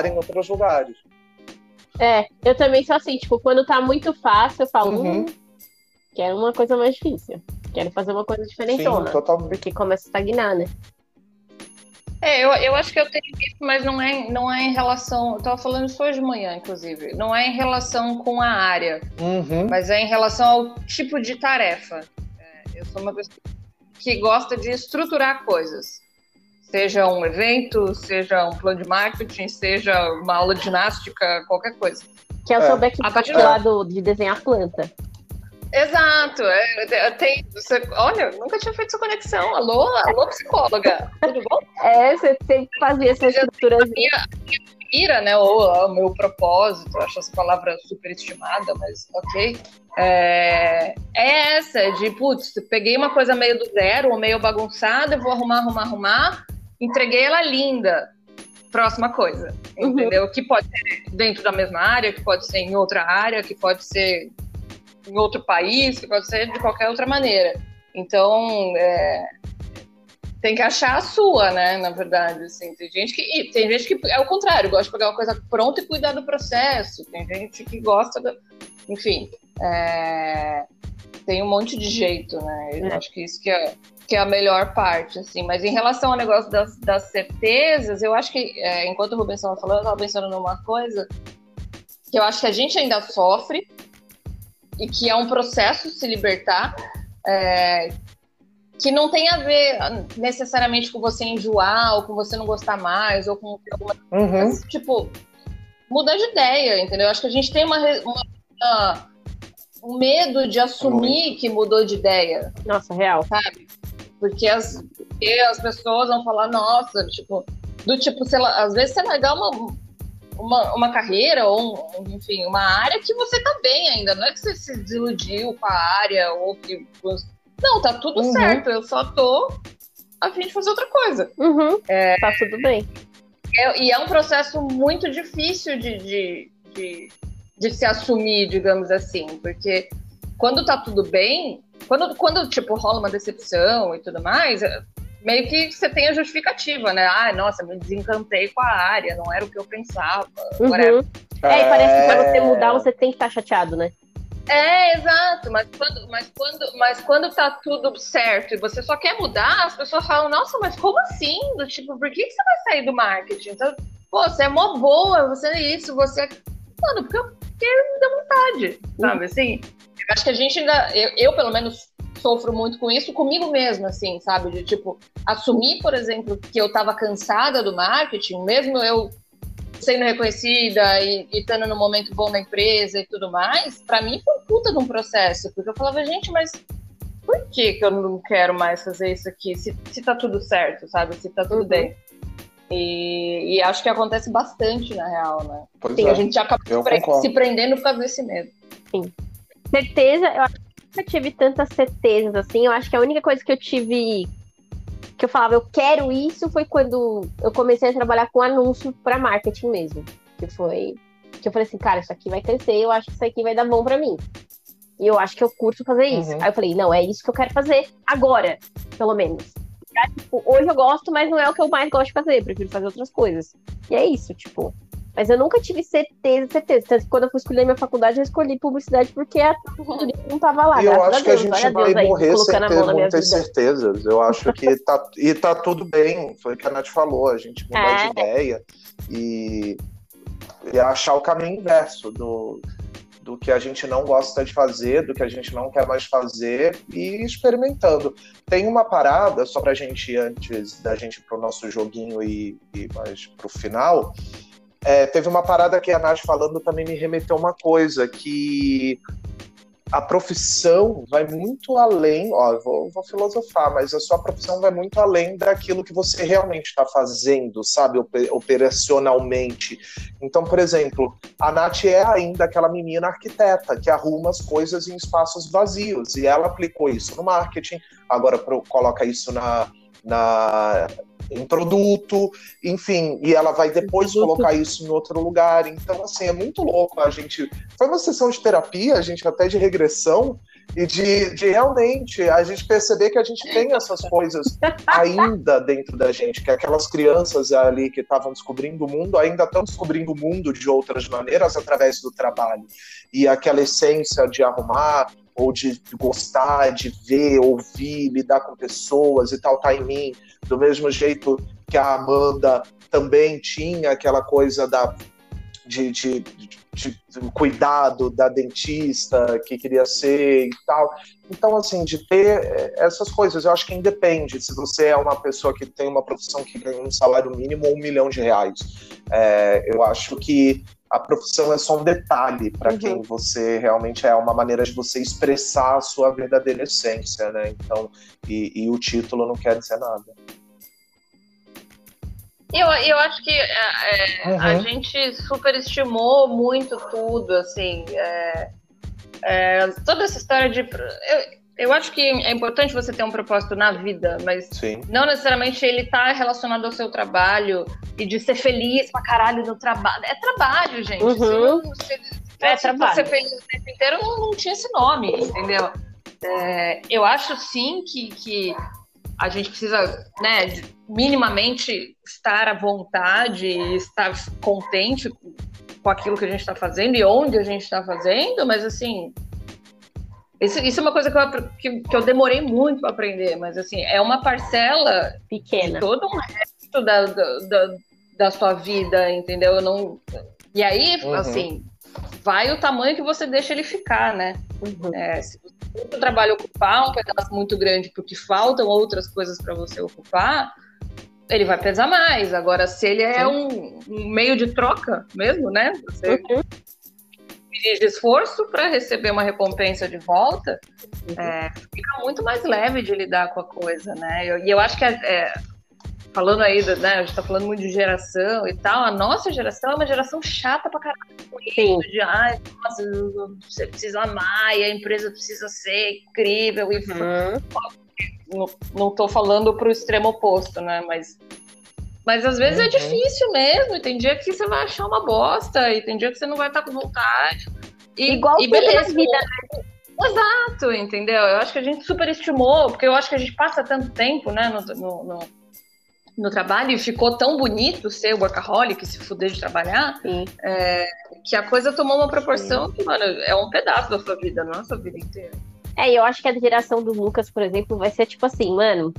em outros lugares. É, eu também sou assim, tipo, quando tá muito fácil, eu falo, uhum. hum, quero uma coisa mais difícil. Quero fazer uma coisa diferente. Sim, totalmente. Porque começa a estagnar, né? É, eu, eu acho que eu tenho isso, mas não é, não é em relação. Eu estava falando isso hoje de manhã, inclusive. Não é em relação com a área, uhum. mas é em relação ao tipo de tarefa. É, eu sou uma pessoa que gosta de estruturar coisas. Seja um evento, seja um plano de marketing, seja uma aula de ginástica, qualquer coisa. Que é o seu background lá do, de desenhar planta. Exato. É, tem, você, olha, nunca tinha feito essa conexão. Alô, alô, psicóloga. Tudo bom? É, você sempre fazia essa estrutura. Minha, minha mira, né? Ou o meu propósito, acho essa palavra super estimada, mas ok. É, é essa, de putz, peguei uma coisa meio do zero, ou meio bagunçada, vou arrumar, arrumar, arrumar, entreguei ela linda. Próxima coisa, uhum. entendeu? Uhum. Que pode ser dentro da mesma área, que pode ser em outra área, que pode ser em outro país, que pode ser de qualquer outra maneira. Então, é, tem que achar a sua, né? Na verdade, assim, tem gente que tem gente que é o contrário, gosta de pegar uma coisa pronta e cuidar do processo. Tem gente que gosta, do, enfim, é, tem um monte de jeito, né? Eu é. acho que isso que é, que é a melhor parte, assim. Mas em relação ao negócio das, das certezas, eu acho que é, enquanto o Rubens estava falando, eu estava pensando numa coisa que eu acho que a gente ainda sofre e que é um processo se libertar, é, que não tem a ver necessariamente com você enjoar, ou com você não gostar mais, ou com alguma uhum. tipo, mudar de ideia, entendeu? Acho que a gente tem uma, uma, uma um medo de assumir que mudou de ideia. Nossa, real. Sabe? Porque as, porque as pessoas vão falar, nossa, tipo, do tipo, sei lá, às vezes você largar uma, uma, uma carreira ou, um, enfim, uma área que você tá bem ainda. Não é que você se desiludiu com a área ou que. Não, tá tudo uhum. certo. Eu só tô a fim de fazer outra coisa. Uhum. É, tá tudo bem. É, e é um processo muito difícil de, de, de, de se assumir, digamos assim, porque quando tá tudo bem, quando, quando tipo, rola uma decepção e tudo mais, meio que você tem a justificativa, né? Ah, nossa, me desencantei com a área, não era o que eu pensava. Uhum. É, e parece que pra você mudar, você tem que estar tá chateado, né? É, exato, mas quando, mas, quando, mas quando tá tudo certo e você só quer mudar, as pessoas falam, nossa, mas como assim? Do, tipo, por que, que você vai sair do marketing? Então, pô, você é mó boa, você é isso, você é. Mano, porque eu, porque me dá vontade, sabe? Uhum. Assim, eu acho que a gente ainda. Eu, eu, pelo menos, sofro muito com isso comigo mesma, assim, sabe? De tipo, assumir, por exemplo, que eu tava cansada do marketing, mesmo eu sendo reconhecida e estando no momento bom da empresa e tudo mais, para mim foi puta de um processo, porque eu falava, gente, mas por que, que eu não quero mais fazer isso aqui? Se, se tá tudo certo, sabe? Se tá tudo uhum. bem. E, e, acho que acontece bastante, na real, né? Pois Sim, é. a gente acaba se prendendo por causa desse medo. Sim. Certeza, eu acho nunca tive tantas certezas assim. Eu acho que a única coisa que eu tive que eu falava, eu quero isso, foi quando eu comecei a trabalhar com anúncio para marketing mesmo. Que foi que eu falei assim, cara, isso aqui vai crescer, eu acho que isso aqui vai dar bom para mim. E eu acho que eu curto fazer isso. Uhum. Aí eu falei, não, é isso que eu quero fazer agora, pelo menos. tipo, hoje eu gosto, mas não é o que eu mais gosto de fazer. Eu prefiro fazer outras coisas. E é isso, tipo. Mas eu nunca tive certeza, certeza. Tanto que quando eu fui escolher minha faculdade, eu escolhi publicidade porque a não tava lá. Eu acho que a gente vai morrer sem ter muitas certezas. Eu acho que tá, e tá tudo bem. Foi o que a Nath falou. A gente mudar é. de ideia e, e achar o caminho inverso do do que a gente não gosta de fazer, do que a gente não quer mais fazer e experimentando. Tem uma parada, só para a gente, antes da gente ir para o nosso joguinho e, e mais para o final, é, teve uma parada que a Nath falando também me remeteu uma coisa, que a profissão vai muito além, ó, vou, vou, filosofar, mas a sua profissão vai muito além daquilo que você realmente está fazendo, sabe, operacionalmente. Então, por exemplo, a Nath é ainda aquela menina arquiteta que arruma as coisas em espaços vazios, e ela aplicou isso no marketing, agora pro, coloca isso na, na em produto, enfim, e ela vai depois colocar isso em outro lugar. Então, assim, é muito louco a gente. Foi uma sessão de terapia, a gente até de regressão, e de, de realmente a gente perceber que a gente tem essas coisas ainda dentro da gente, que aquelas crianças ali que estavam descobrindo o mundo ainda estão descobrindo o mundo de outras maneiras através do trabalho. E aquela essência de arrumar, ou de gostar, de ver, ouvir, lidar com pessoas e tal, tá em mim. Do mesmo jeito que a Amanda também tinha aquela coisa da, de, de, de, de cuidado da dentista que queria ser e tal. Então, assim, de ter eh, essas coisas, eu acho que independe se você é uma pessoa que tem uma profissão que ganha um salário mínimo ou um milhão de reais. É, eu acho que a profissão é só um detalhe para uhum. quem você realmente é, uma maneira de você expressar a sua verdadeira essência, né? Então, e, e o título não quer dizer nada. Eu, eu acho que é, é uhum. a gente superestimou muito tudo, assim. É, é, toda essa história de. Eu, eu acho que é importante você ter um propósito na vida, mas Sim. não necessariamente ele tá relacionado ao seu trabalho e de ser feliz pra caralho no trabalho. É trabalho, gente. Uhum. Se, se, se é trabalho. ser feliz o tempo inteiro, não, não tinha esse nome, entendeu? É, eu acho sim que, que a gente precisa, né, minimamente estar à vontade e estar contente com aquilo que a gente está fazendo e onde a gente está fazendo, mas assim, isso, isso é uma coisa que eu, que, que eu demorei muito para aprender, mas assim, é uma parcela pequena. todo um resto da, da, da, sua vida, entendeu? Eu não... E aí, uhum. assim, vai o tamanho que você deixa ele ficar, né? Uhum. É, se o trabalho ocupar um pedaço muito grande porque faltam outras coisas para você ocupar, ele vai pesar mais. Agora, se ele é um, um, meio de troca mesmo, né? Você uhum de esforço para receber uma recompensa de volta, uhum. é, fica muito mais leve de lidar com a coisa, né? E eu, eu, acho que, é, é, falando aí, né, a gente tá falando muito de geração e tal, a nossa geração é uma geração chata pra caralho. Sim. De, ai, nossa, você precisa amar e a empresa precisa ser incrível. E, uhum. não, não tô falando pro extremo oposto, né? Mas mas às vezes é uhum. é difícil mesmo, e tem dia que você vai achar uma bosta, e tem dia que você não vai estar com vontade. E, Igual e beleza, vida, né? Exato, entendeu? Eu acho que a gente superestimou, porque eu acho que a gente passa tanto tempo, né, no, no, no, no trabalho, e ficou tão bonito ser workaholic, se fuder de trabalhar, é, que a coisa tomou uma proporção Sim. que, mano, é um pedaço da sua vida, não é a sua vida inteira. É, eu acho que a geração do Lucas, por exemplo, vai ser tipo assim, mano,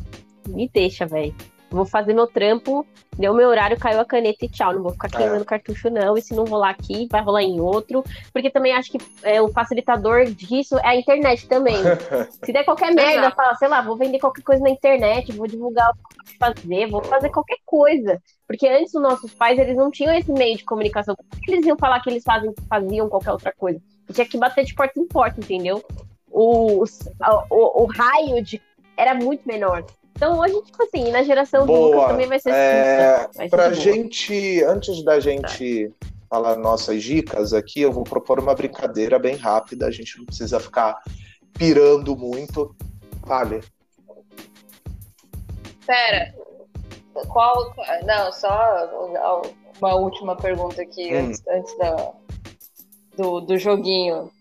me deixa, velho Vou fazer meu trampo, deu meu horário, caiu a caneta e tchau. Não vou ficar queimando é. cartucho, não. E se não rolar aqui, vai rolar em outro. Porque também acho que é, o facilitador disso é a internet também. se der qualquer merda, fala, sei lá, vou vender qualquer coisa na internet, vou divulgar o que eu fazer, vou fazer qualquer coisa. Porque antes os nossos pais, eles não tinham esse meio de comunicação. Por que eles iam falar que eles fazem, faziam qualquer outra coisa? Tinha que bater de porta em porta, entendeu? O, o, o raio de era muito menor. Então hoje, tipo assim, na geração Boa. do Lucas também vai ser é, vai Pra gente, antes da gente tá. falar nossas dicas aqui, eu vou propor uma brincadeira bem rápida, a gente não precisa ficar pirando muito. Vale. Pera, qual. Não, só uma última pergunta aqui hum. antes, antes da, do, do joguinho.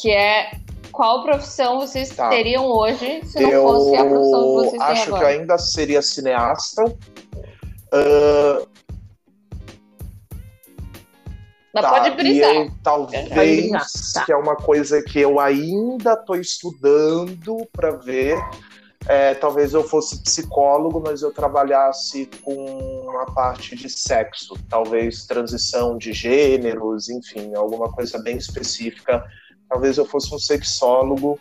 Que é qual profissão vocês Tá. teriam hoje se não eu fosse a profissão que vocês têm acho que eu ainda seria cineasta. Mas tá, pode e brisar. eu, talvez, brisar, tá. que é uma coisa que eu ainda estou estudando para ver. É, talvez eu fosse psicólogo, mas eu trabalhasse com a parte de sexo, talvez transição de gêneros, enfim, alguma coisa bem específica. Talvez eu fosse um sexólogo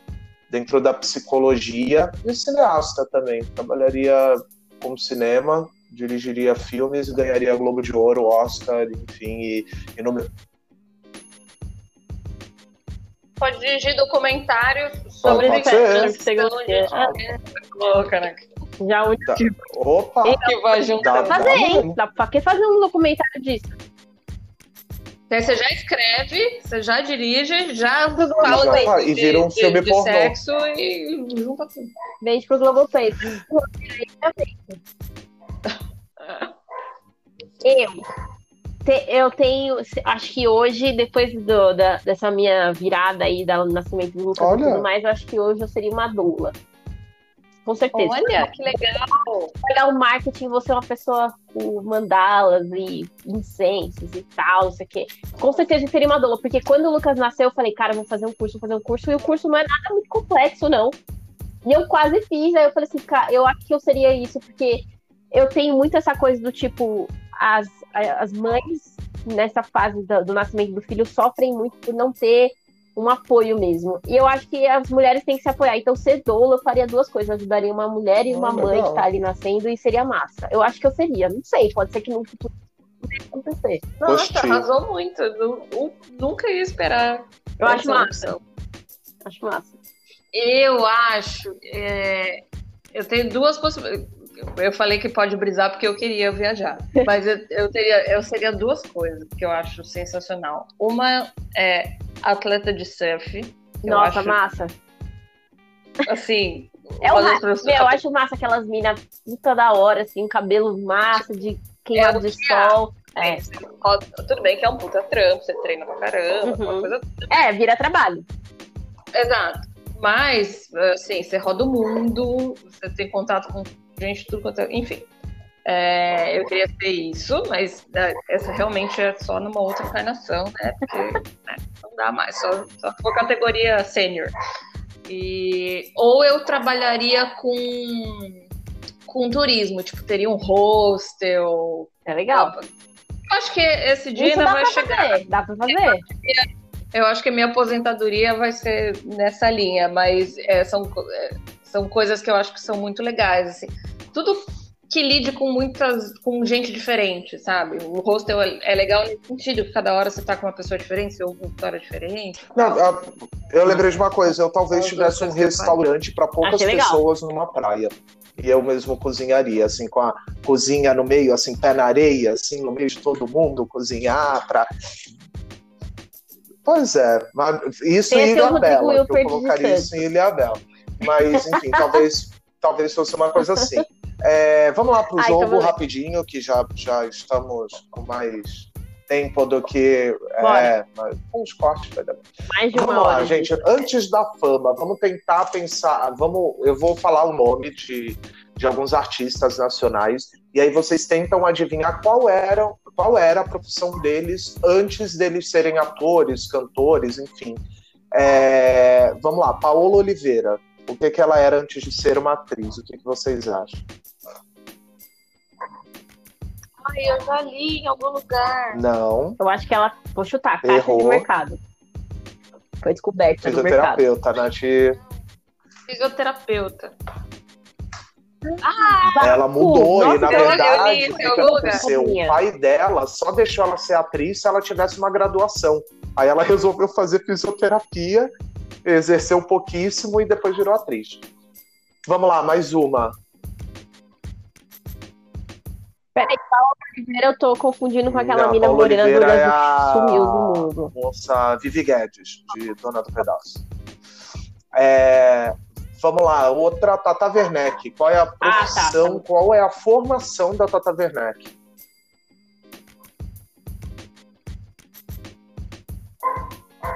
dentro da psicologia e cineasta também. Trabalharia com cinema, dirigiria filmes e ganharia Globo de Ouro, Oscar, enfim, e, e no meu- Pode dirigir documentário sobre Pode ser. de louca, né? Já o Tá. Opa! Que vai juntar. Dá- Dá pra fazer, dá hein? Dá pra que fazer um documentário disso? Aí você já escreve, você já dirige, já Já fala de, vai, e de- vira um de- filme de pornô. sexo e junta tudo. Vende pro Globoplay. Eu, te- eu tenho, acho que hoje, depois do- da- dessa minha virada aí, do nascimento do Lucas Olha. e tudo mais, eu acho que hoje eu seria uma doula. Com certeza. Olha, que legal. pegar o marketing, você é uma pessoa com mandalas e incensos e tal, não sei o quê. Com certeza eu seria uma doula, porque quando o Lucas nasceu, eu falei, cara, eu vou fazer um curso, vou fazer um curso, e o curso não é nada muito complexo, não. E eu quase fiz, aí eu falei assim, cara, eu acho que eu seria isso, porque eu tenho muito essa coisa do tipo, as, as mães nessa fase do, do nascimento do filho sofrem muito por não ter um apoio mesmo. E eu acho que as mulheres têm que se apoiar. Então, ser doula, eu faria duas coisas. Eu ajudaria uma mulher e uma Ah, mãe legal. que tá ali nascendo e seria massa. Eu acho que eu seria. Não sei, pode ser que no futuro não acontecer. Nossa, Gostei. arrasou muito. Nunca ia esperar. Eu acho massa. opção. Acho massa. Eu acho. é, eu tenho duas possibilidades. Eu falei que pode brisar porque eu queria viajar. Mas eu, eu, teria, eu seria duas coisas que eu acho sensacional. Uma é atleta de surf. Nossa, acho, massa. Assim. É uma Meu, eu acho massa aquelas minas puta da hora, assim, cabelo massa, de queimado É de há. sol. É. Tudo bem que é um puta trampo, você treina pra caramba, Uhum. coisa é, vira trabalho. Exato. Mas, assim, você roda o mundo, você tem contato com gente, tudo quanto é. Enfim. É, eu queria ter isso, mas é, essa realmente é só numa outra encarnação, né? Porque né, não dá mais, só, só for categoria sênior. E, ou eu trabalharia com, com turismo, tipo, teria um hostel. É legal. Eu acho que esse dia Isso ainda vai chegar. fazer. Dá pra fazer. Eu acho que a minha aposentadoria vai ser nessa linha, mas é, são, é, são coisas que eu acho que são muito legais. Assim. Tudo que lide com muitas, com gente diferente, sabe? O hostel é, é legal nesse sentido, que cada hora você tá com uma pessoa diferente, você ouve uma história diferente. Não, a- eu lembrei de uma coisa, eu talvez tivesse um restaurante para poucas pessoas numa praia. E eu mesmo cozinharia, assim, com a cozinha no meio, assim, pé na areia, assim, no meio de todo mundo, cozinhar para. Pois é, mas isso em é Ilha Bela, eu colocaria isso em Ilha Bela. Mas, enfim, talvez, talvez fosse uma coisa assim. É, vamos lá pro Ai, jogo então rapidinho, que já, já estamos com mais tempo do que. É, os cortes vai dar Mais de uma Vamos lá, hora. gente. Antes da fama, vamos tentar pensar. Vamos, eu vou falar o nome de, de alguns artistas nacionais e aí vocês tentam adivinhar qual era, qual era a profissão deles antes deles serem atores, cantores, enfim. É, vamos lá, Paola Oliveira. O que, que ela era antes de ser uma atriz? O que, que vocês acham? Ai, eu já li em algum lugar. Não. Eu acho que ela. Vou chutar, caixa Errou. de mercado. Foi descoberta no mercado. Fisioterapeuta, Nath. Fisioterapeuta. Ela mudou Nossa, e, na verdade, o que, aconteceu? O pai dela só deixou ela ser atriz se ela tivesse uma graduação. Aí ela resolveu fazer fisioterapia, exerceu pouquíssimo e depois virou atriz. Vamos lá, mais uma. Peraí, Paola Oliveira, eu tô confundindo com aquela Não, mina Paola morena do Brasil é a- que sumiu do mundo. Moça Vivi Guedes, de Dona do Pedaço. É, Vamos lá, outra Tata Werneck. Qual é a tá, profissão, tá. qual é a formação da Tata Werneck?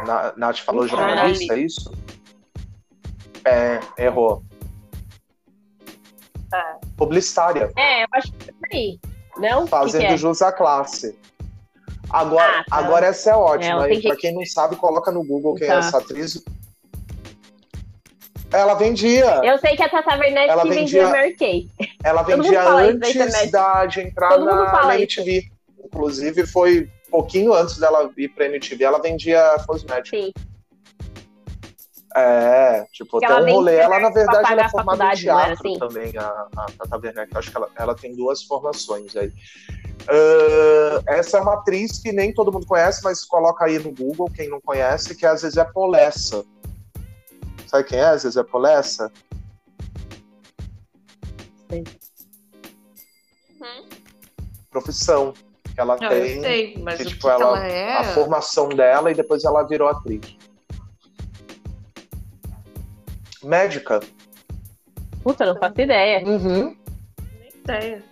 Na, Nath falou jornalista, é isso? É, errou. É. Publicitária. É, eu acho que é por aí. Não? Fazendo que que é? jus à classe. Agora, Ah, tá. agora essa é ótima. Pra gente- quem não sabe, coloca no Google quem é Tá. essa atriz. Ela vendia. Eu sei que a Tata Werneck Ela que vendia- vendia Mary Kay. Ela vendia isso antes internet. da, de entrar Todo na, na isso. MTV. Inclusive, foi pouquinho antes dela ir pra MTV, ela vendia cosméticos. Sim. É, tipo, ela um rolê. Ela, na verdade, ela é formada em teatro assim? também, a, a Tata Werneck. Acho que ela, ela tem duas formações aí. Ah, essa é uma atriz que nem todo mundo conhece, mas coloca aí no Google, quem não conhece, que é a Zezé Polessa. Sabe quem é a Zezé Polessa? Sei. Profissão. Que ela Não, tem. eu sei, mas que, tipo, que ela- ela é. a formação dela e depois ela virou atriz. Médica. Puta, não faço ideia. Uhum. Nem ideia.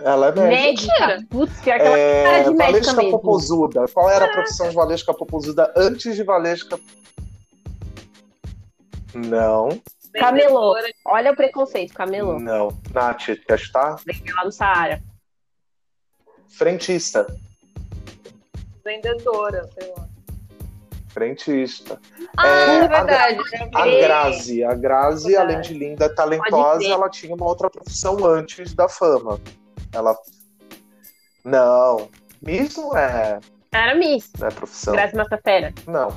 Ela é médica. Médica. Putz, pior que ela cara É, de médica Valesca mesmo. Popozuda. Qual era a profissão de Valesca Popozuda antes de Valesca? Não, Camelô. Olha o preconceito, camelô. não. Nath, quer estar? Vendeu lá no Saara. Frentista. vendedora, sei lá. Frentista. Ah, É, é, a- verdade. A Grazi. A Grazi, Verdade. além de linda e talentosa, ela tinha uma outra profissão antes da fama. Ela. Não. Miss não é, Era Miss. não é profissão. Grazi Massafera. Não.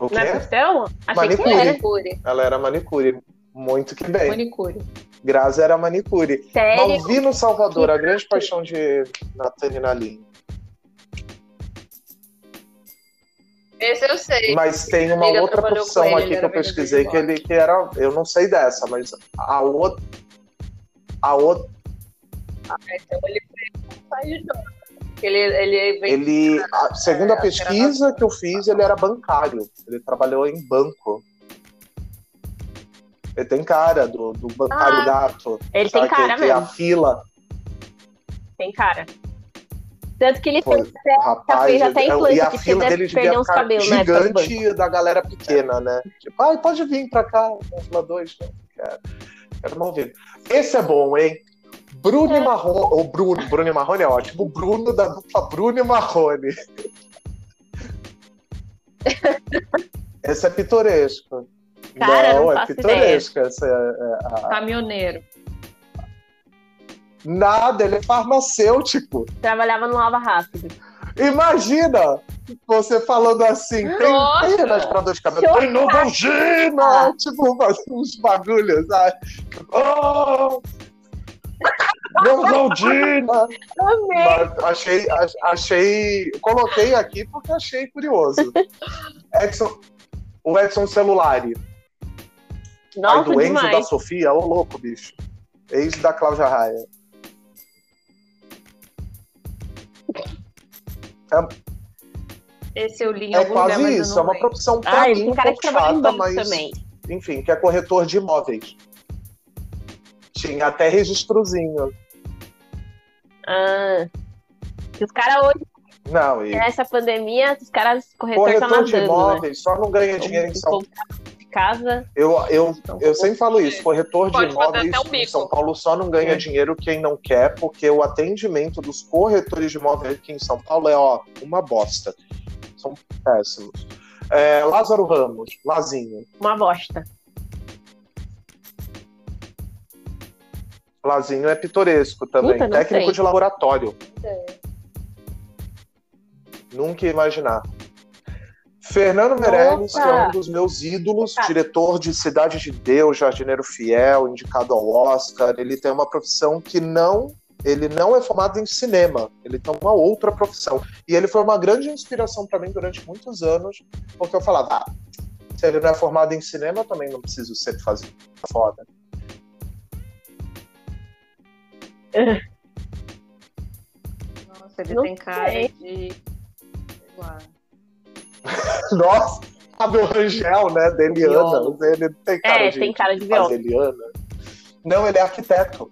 O Não é quê? profissão? Achei que Manicure. era. Manicure. Ela era manicure. Muito que bem. Manicure. Grazi era manicure. Sério? Malvino Salvador, a grande paixão de Natane Nalim. Esse eu sei. Mas tem uma outra profissão ele, aqui ele que eu pesquisei que ele que era. Eu não sei dessa, mas a outra. A outra. Então ele foi. Ele, ele vem Ele. a- segundo a É, pesquisa que eu fiz, ele era bancário. Ele trabalhou em banco. Ele tem cara do, do bancário Ah, gato. Ele sabe? tem cara que, que é a mesmo. fila. Tem cara. Tanto que ele Pô, fez até, Rapaz, fez até implante, e a porque fila dele devia ficar cabelos banco. gigante da galera pequena, né? Tipo, ai, pode vir pra cá, na fila 2. Não, quero. Quero não vir. Esse é bom, hein? Bruno É. e Marrone. O Bruno, Bruno e Marrone é ótimo. Bruno da dupla Bruno e Marrone. Esse é pitoresco. Cara, não, não é faço pitoresco. Essa é- é- caminhoneiro. Nada, ele é farmacêutico. Trabalhava no Lava Rápido. Imagina você falando assim, tem, Nossa! tem dor de cabeça? Chocada. Tem Novalgina! Tipo, faz uns bagulhos, sabe? Oh! Mas achei, ach- achei... Coloquei aqui porque achei curioso. Edson, o Edson Celulari, Nossa, do Enzo da demais. Sofia, ô louco, bicho. Ex da Cláudia Raia. Esse eu li em É algum lugar, quase eu isso, é uma profissão pra Ah, ele mim tem um cara que trabalha em chata, banco mas também. enfim, que é corretor de imóveis. Tinha até registrozinho. Ah. Os caras hoje, Não, e nessa pandemia, os caras corretor tá corretor de nadando, né? imóveis só não ganha dinheiro em São Paulo. Casa. Eu, eu, eu sempre falo isso, corretor de imóveis um em. São Paulo só não ganha É. dinheiro quem não quer, porque o atendimento dos corretores de imóveis aqui em São Paulo é ó, uma bosta. São péssimos. É, Lázaro Ramos, Lazinho. Uma bosta. Lazinho é pitoresco também. Puta, Técnico sei. de laboratório. É. Nunca ia imaginar. Fernando Meirelles, Opa! que é um dos meus ídolos, Opa! diretor de Cidade de Deus, Jardineiro Fiel, indicado ao Oscar. Ele tem uma profissão que não. Ele não é formado em cinema, ele tem uma outra profissão. E ele foi uma grande inspiração para mim durante muitos anos, porque eu falava, ah, se ele não é formado em cinema, eu também não preciso ser fazer foda. Nossa, ele Não tem cara sei. de. Sei lá. Nossa, Fábio Rangel, né? Deliana. Biólogo. Ele tem cara É, de, tem cara de de fazer Eliana. Não, ele é arquiteto.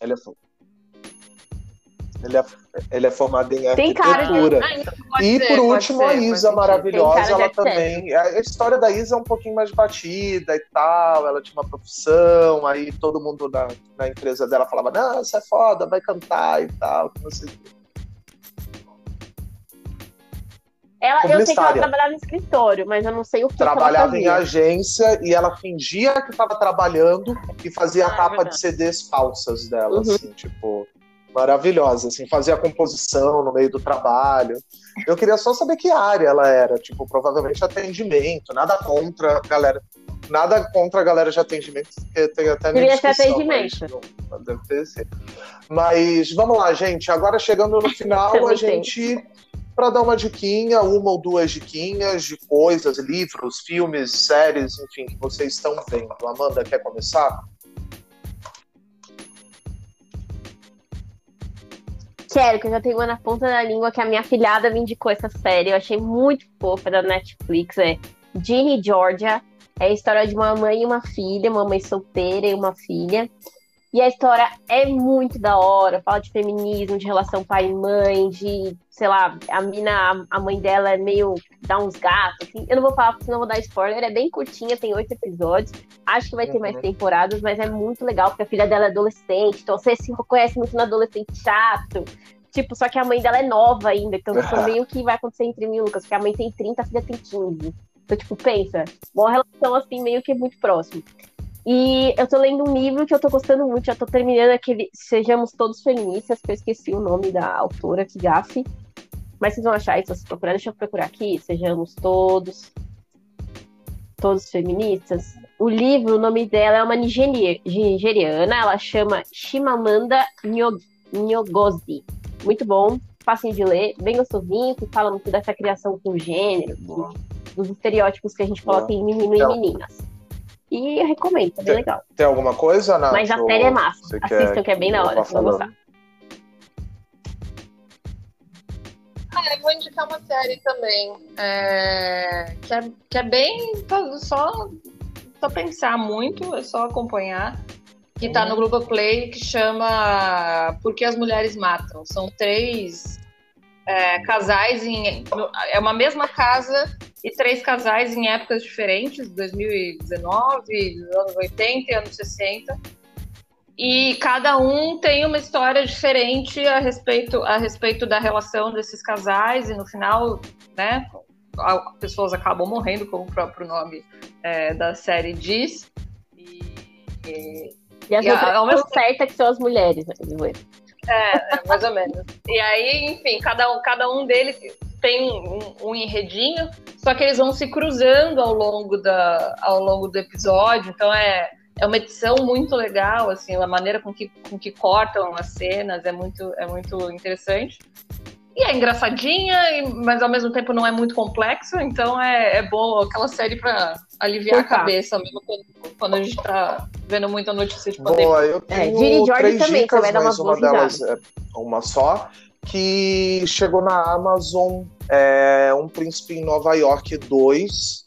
Ele é, Ele é, ele é formado em Tem arquitetura. De... e por último, ser, a Isa maravilhosa, ela também. A história da Isa é um pouquinho mais batida e tal. Ela tinha uma profissão, aí todo mundo na, na empresa dela falava: Não, você é foda, vai cantar e tal. Não sei ela, eu sei que ela trabalhava em escritório, mas eu não sei o que Trabalhava em agência e ela fingia que estava trabalhando e fazia ah, a é capa é de CDs falsas dela, uhum. assim, tipo, maravilhosa, assim, fazia composição no meio do trabalho. Eu queria só saber que área ela era, tipo, provavelmente atendimento, nada contra a galera. Nada contra a galera de atendimento, porque tem até Queria ser atendimento. Mas, deve ter Mas vamos lá, gente. Agora chegando no final, a gente para dar uma diquinha, uma ou duas diquinhas de coisas, livros, filmes, séries, enfim, que vocês estão vendo. Amanda, quer começar? Quero, que eu já tenho uma na ponta da língua que a minha filhada me indicou essa série. Eu achei muito fofa da Netflix. É Ginny Georgia. É a história de uma mãe e uma filha, uma mãe solteira e uma filha. E a história é muito da hora, fala de feminismo, de relação pai e mãe, de, sei lá, a mina, a mãe dela é meio. dá uns gatos, assim. Eu não vou falar porque senão vou dar spoiler, é bem curtinha, tem oito episódios. Acho que vai ter mais uhum. temporadas, mas é muito legal, porque a filha dela é adolescente, então você se reconhece muito no adolescente chato. Tipo, só que a mãe dela é nova ainda, então tipo, meio que vai acontecer entre mim e o Lucas, porque a mãe tem 30, a filha tem 15. Então, tipo, pensa, uma relação assim, meio que muito próxima. E eu tô lendo um livro que eu tô gostando muito, já tô terminando aquele Sejamos Todos Feministas, que eu esqueci o nome da autora, que gafe. Mas vocês vão achar isso se procurar. Deixa eu procurar aqui. Sejamos todos. Todos feministas. O livro, o nome dela é uma nigeriana, ela chama Shimamanda Ngozi. Muito bom, fácil de ler, bem gostosinho, que fala muito dessa criação com gênero, dos estereótipos que a gente coloca em menino e meninas. E eu recomendo, é bem tem, legal. Tem alguma coisa, Nath? Mas a série é massa. Assistam, quer, que é bem na hora, vocês vão gostar. Ah, eu vou indicar uma série também. É, que, é, que é bem. Só, só pensar muito, é só acompanhar. Que tá no Globo Play, que chama Por que as Mulheres Matam. São três é, casais em. É uma mesma casa e três casais em épocas diferentes, 2019, anos 80 e anos 60. E cada um tem uma história diferente a respeito, a respeito da relação desses casais, e no final, né, pessoas acabam morrendo, como o próprio nome é, da série diz. E, e, e as e a, certa que são as mulheres, né? É, é, mais ou menos. E aí, enfim, cada um, cada um deles tem um, um, enredinho, só que eles vão se cruzando ao longo, da, ao longo do episódio. Então é, é uma edição muito legal, assim, a maneira com que, com que cortam as cenas é muito, é muito interessante. E é engraçadinha, mas ao mesmo tempo não é muito complexo, então é, é bom aquela série para aliviar a cabeça, mesmo quando, quando, a gente tá vendo muita notícia de pandemia. Boa, eu é, tenho é, três também, dicas, vai dar mas uma delas é uma só, que chegou na Amazon, é, Um Príncipe em Nova York 2,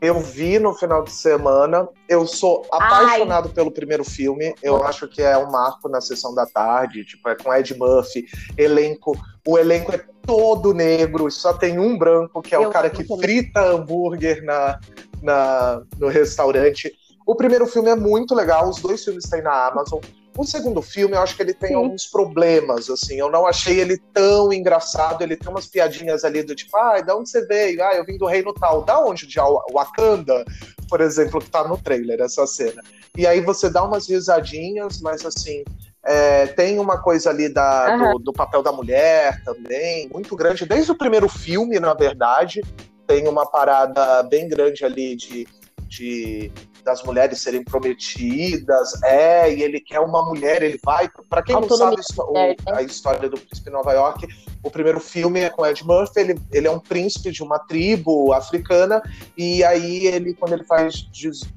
eu vi no final de semana. Eu sou apaixonado Ai. pelo primeiro filme. Eu acho que é um marco na sessão da tarde. Tipo, é com Ed Murphy, elenco. O elenco é todo negro, só tem um branco, que é eu o cara que frita hambúrguer na, na, no restaurante. O primeiro filme é muito legal, os dois filmes têm na Amazon. O segundo filme, eu acho que ele tem Sim. alguns problemas, assim. Eu não achei ele tão engraçado. Ele tem umas piadinhas ali do tipo, ah, da onde você veio? Ah, eu vim do reino tal. Da onde? De Wakanda, por exemplo, que tá no trailer, essa cena. E aí você dá umas risadinhas, mas assim, é, tem uma coisa ali da, uhum. do, do, papel da mulher também, muito grande. Desde o primeiro filme, na verdade, tem uma parada bem grande ali de, de das mulheres serem prometidas, é, e ele quer uma mulher, ele vai. Para quem Autonomia não sabe o, a história do príncipe de Nova York, o primeiro filme é com Ed Murphy, ele, ele é um príncipe de uma tribo africana, e aí ele, quando ele faz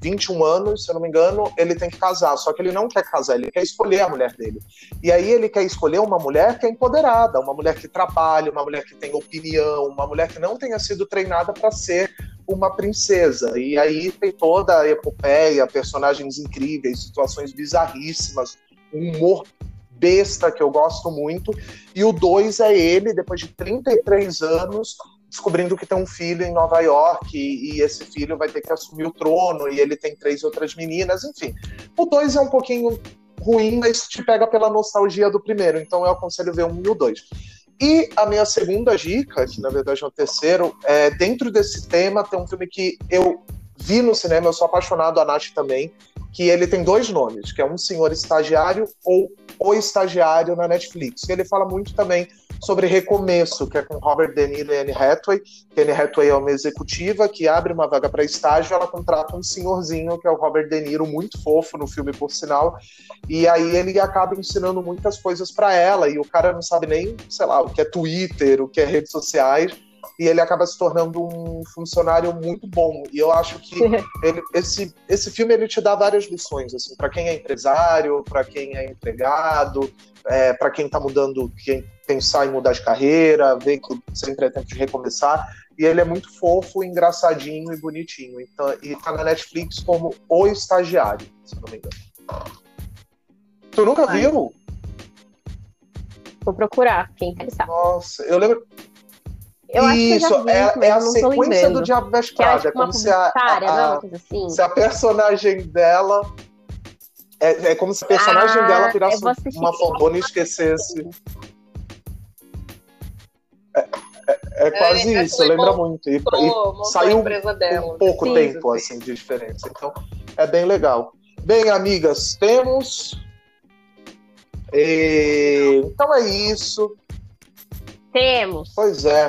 21 anos, se eu não me engano, ele tem que casar, só que ele não quer casar, ele quer escolher a mulher dele. E aí ele quer escolher uma mulher que é empoderada, uma mulher que trabalha, uma mulher que tem opinião, uma mulher que não tenha sido treinada para ser uma princesa. E aí tem toda a epopeia, personagens incríveis, situações bizarríssimas, um humor besta que eu gosto muito. E o 2 é ele, depois de 33 anos, descobrindo que tem um filho em Nova York e, e, esse filho vai ter que assumir o trono e ele tem três outras meninas, enfim. O 2 é um pouquinho ruim, mas te pega pela nostalgia do primeiro, então eu aconselho ver um e o dois. E a minha segunda dica, que na verdade é o terceiro, é dentro desse tema tem um filme que eu vi no cinema, eu sou apaixonado, a Nath também, que ele tem dois nomes, que é um senhor estagiário ou o estagiário na Netflix. E ele fala muito também sobre Recomeço, que é com Robert De Niro e Anne Hathaway. Anne Hathaway é uma executiva que abre uma vaga para estágio, ela contrata um senhorzinho, que é o Robert De Niro, muito fofo no filme, por sinal. E aí ele acaba ensinando muitas coisas para ela, e o cara não sabe nem, sei lá, o que é Twitter, o que é redes sociais e ele acaba se tornando um funcionário muito bom. E eu acho que ele, esse, esse filme ele te dá várias lições, assim, para quem é empresário, para quem é empregado, é, para quem está mudando, quem pensar em mudar de carreira, ver que sempre é tempo de recomeçar. E ele é muito fofo, engraçadinho e bonitinho. Então, e tá na Netflix como O Estagiário, se não me engano. Tu nunca Ai. viu? Vou procurar, quem interessar. Nossa, eu lembro. Eu Isso, vi, é, é a sequência do Diabo Veste Prada. Tipo é como se a, a, a assim. se a personagem dela. É, é como se a personagem ah, dela virasse uma fodona e esquecesse. É, é, é quase é, isso, lembra muito. E, e saiu dela, um pouco tempo assim, de diferença. Então, é bem legal. Bem, amigas, temos. E... Então é isso. Temos. Pois é.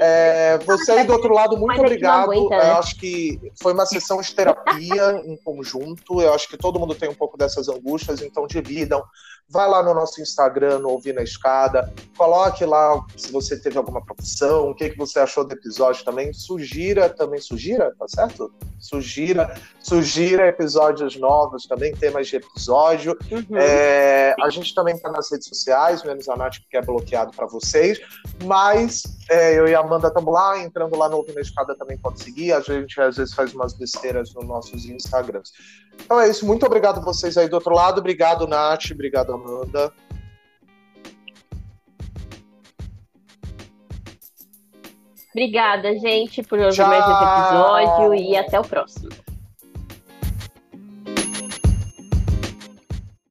é você aí do outro lado, muito obrigado. Aguenta, né? Eu acho que foi uma sessão de terapia em conjunto. Eu acho que todo mundo tem um pouco dessas angústias, então dividam. Vai lá no nosso Instagram, no Ouvir na Escada, coloque lá se você teve alguma profissão, o que, que você achou do episódio também. Sugira também, sugira, tá certo? Sugira, sugira episódios novos também, temas de episódio. Uhum. É, a gente também tá nas redes sociais, menos a Nath, que é bloqueado para vocês. Mas é, eu e a Amanda estamos lá, entrando lá no Ouvir na Escada também pode seguir. A gente às vezes faz umas besteiras nos nossos Instagrams. Então é isso. Muito obrigado a vocês aí do outro lado. Obrigado, Nath. Obrigado, Amanda. Obrigada, gente, por ouvir mais esse episódio e até o próximo.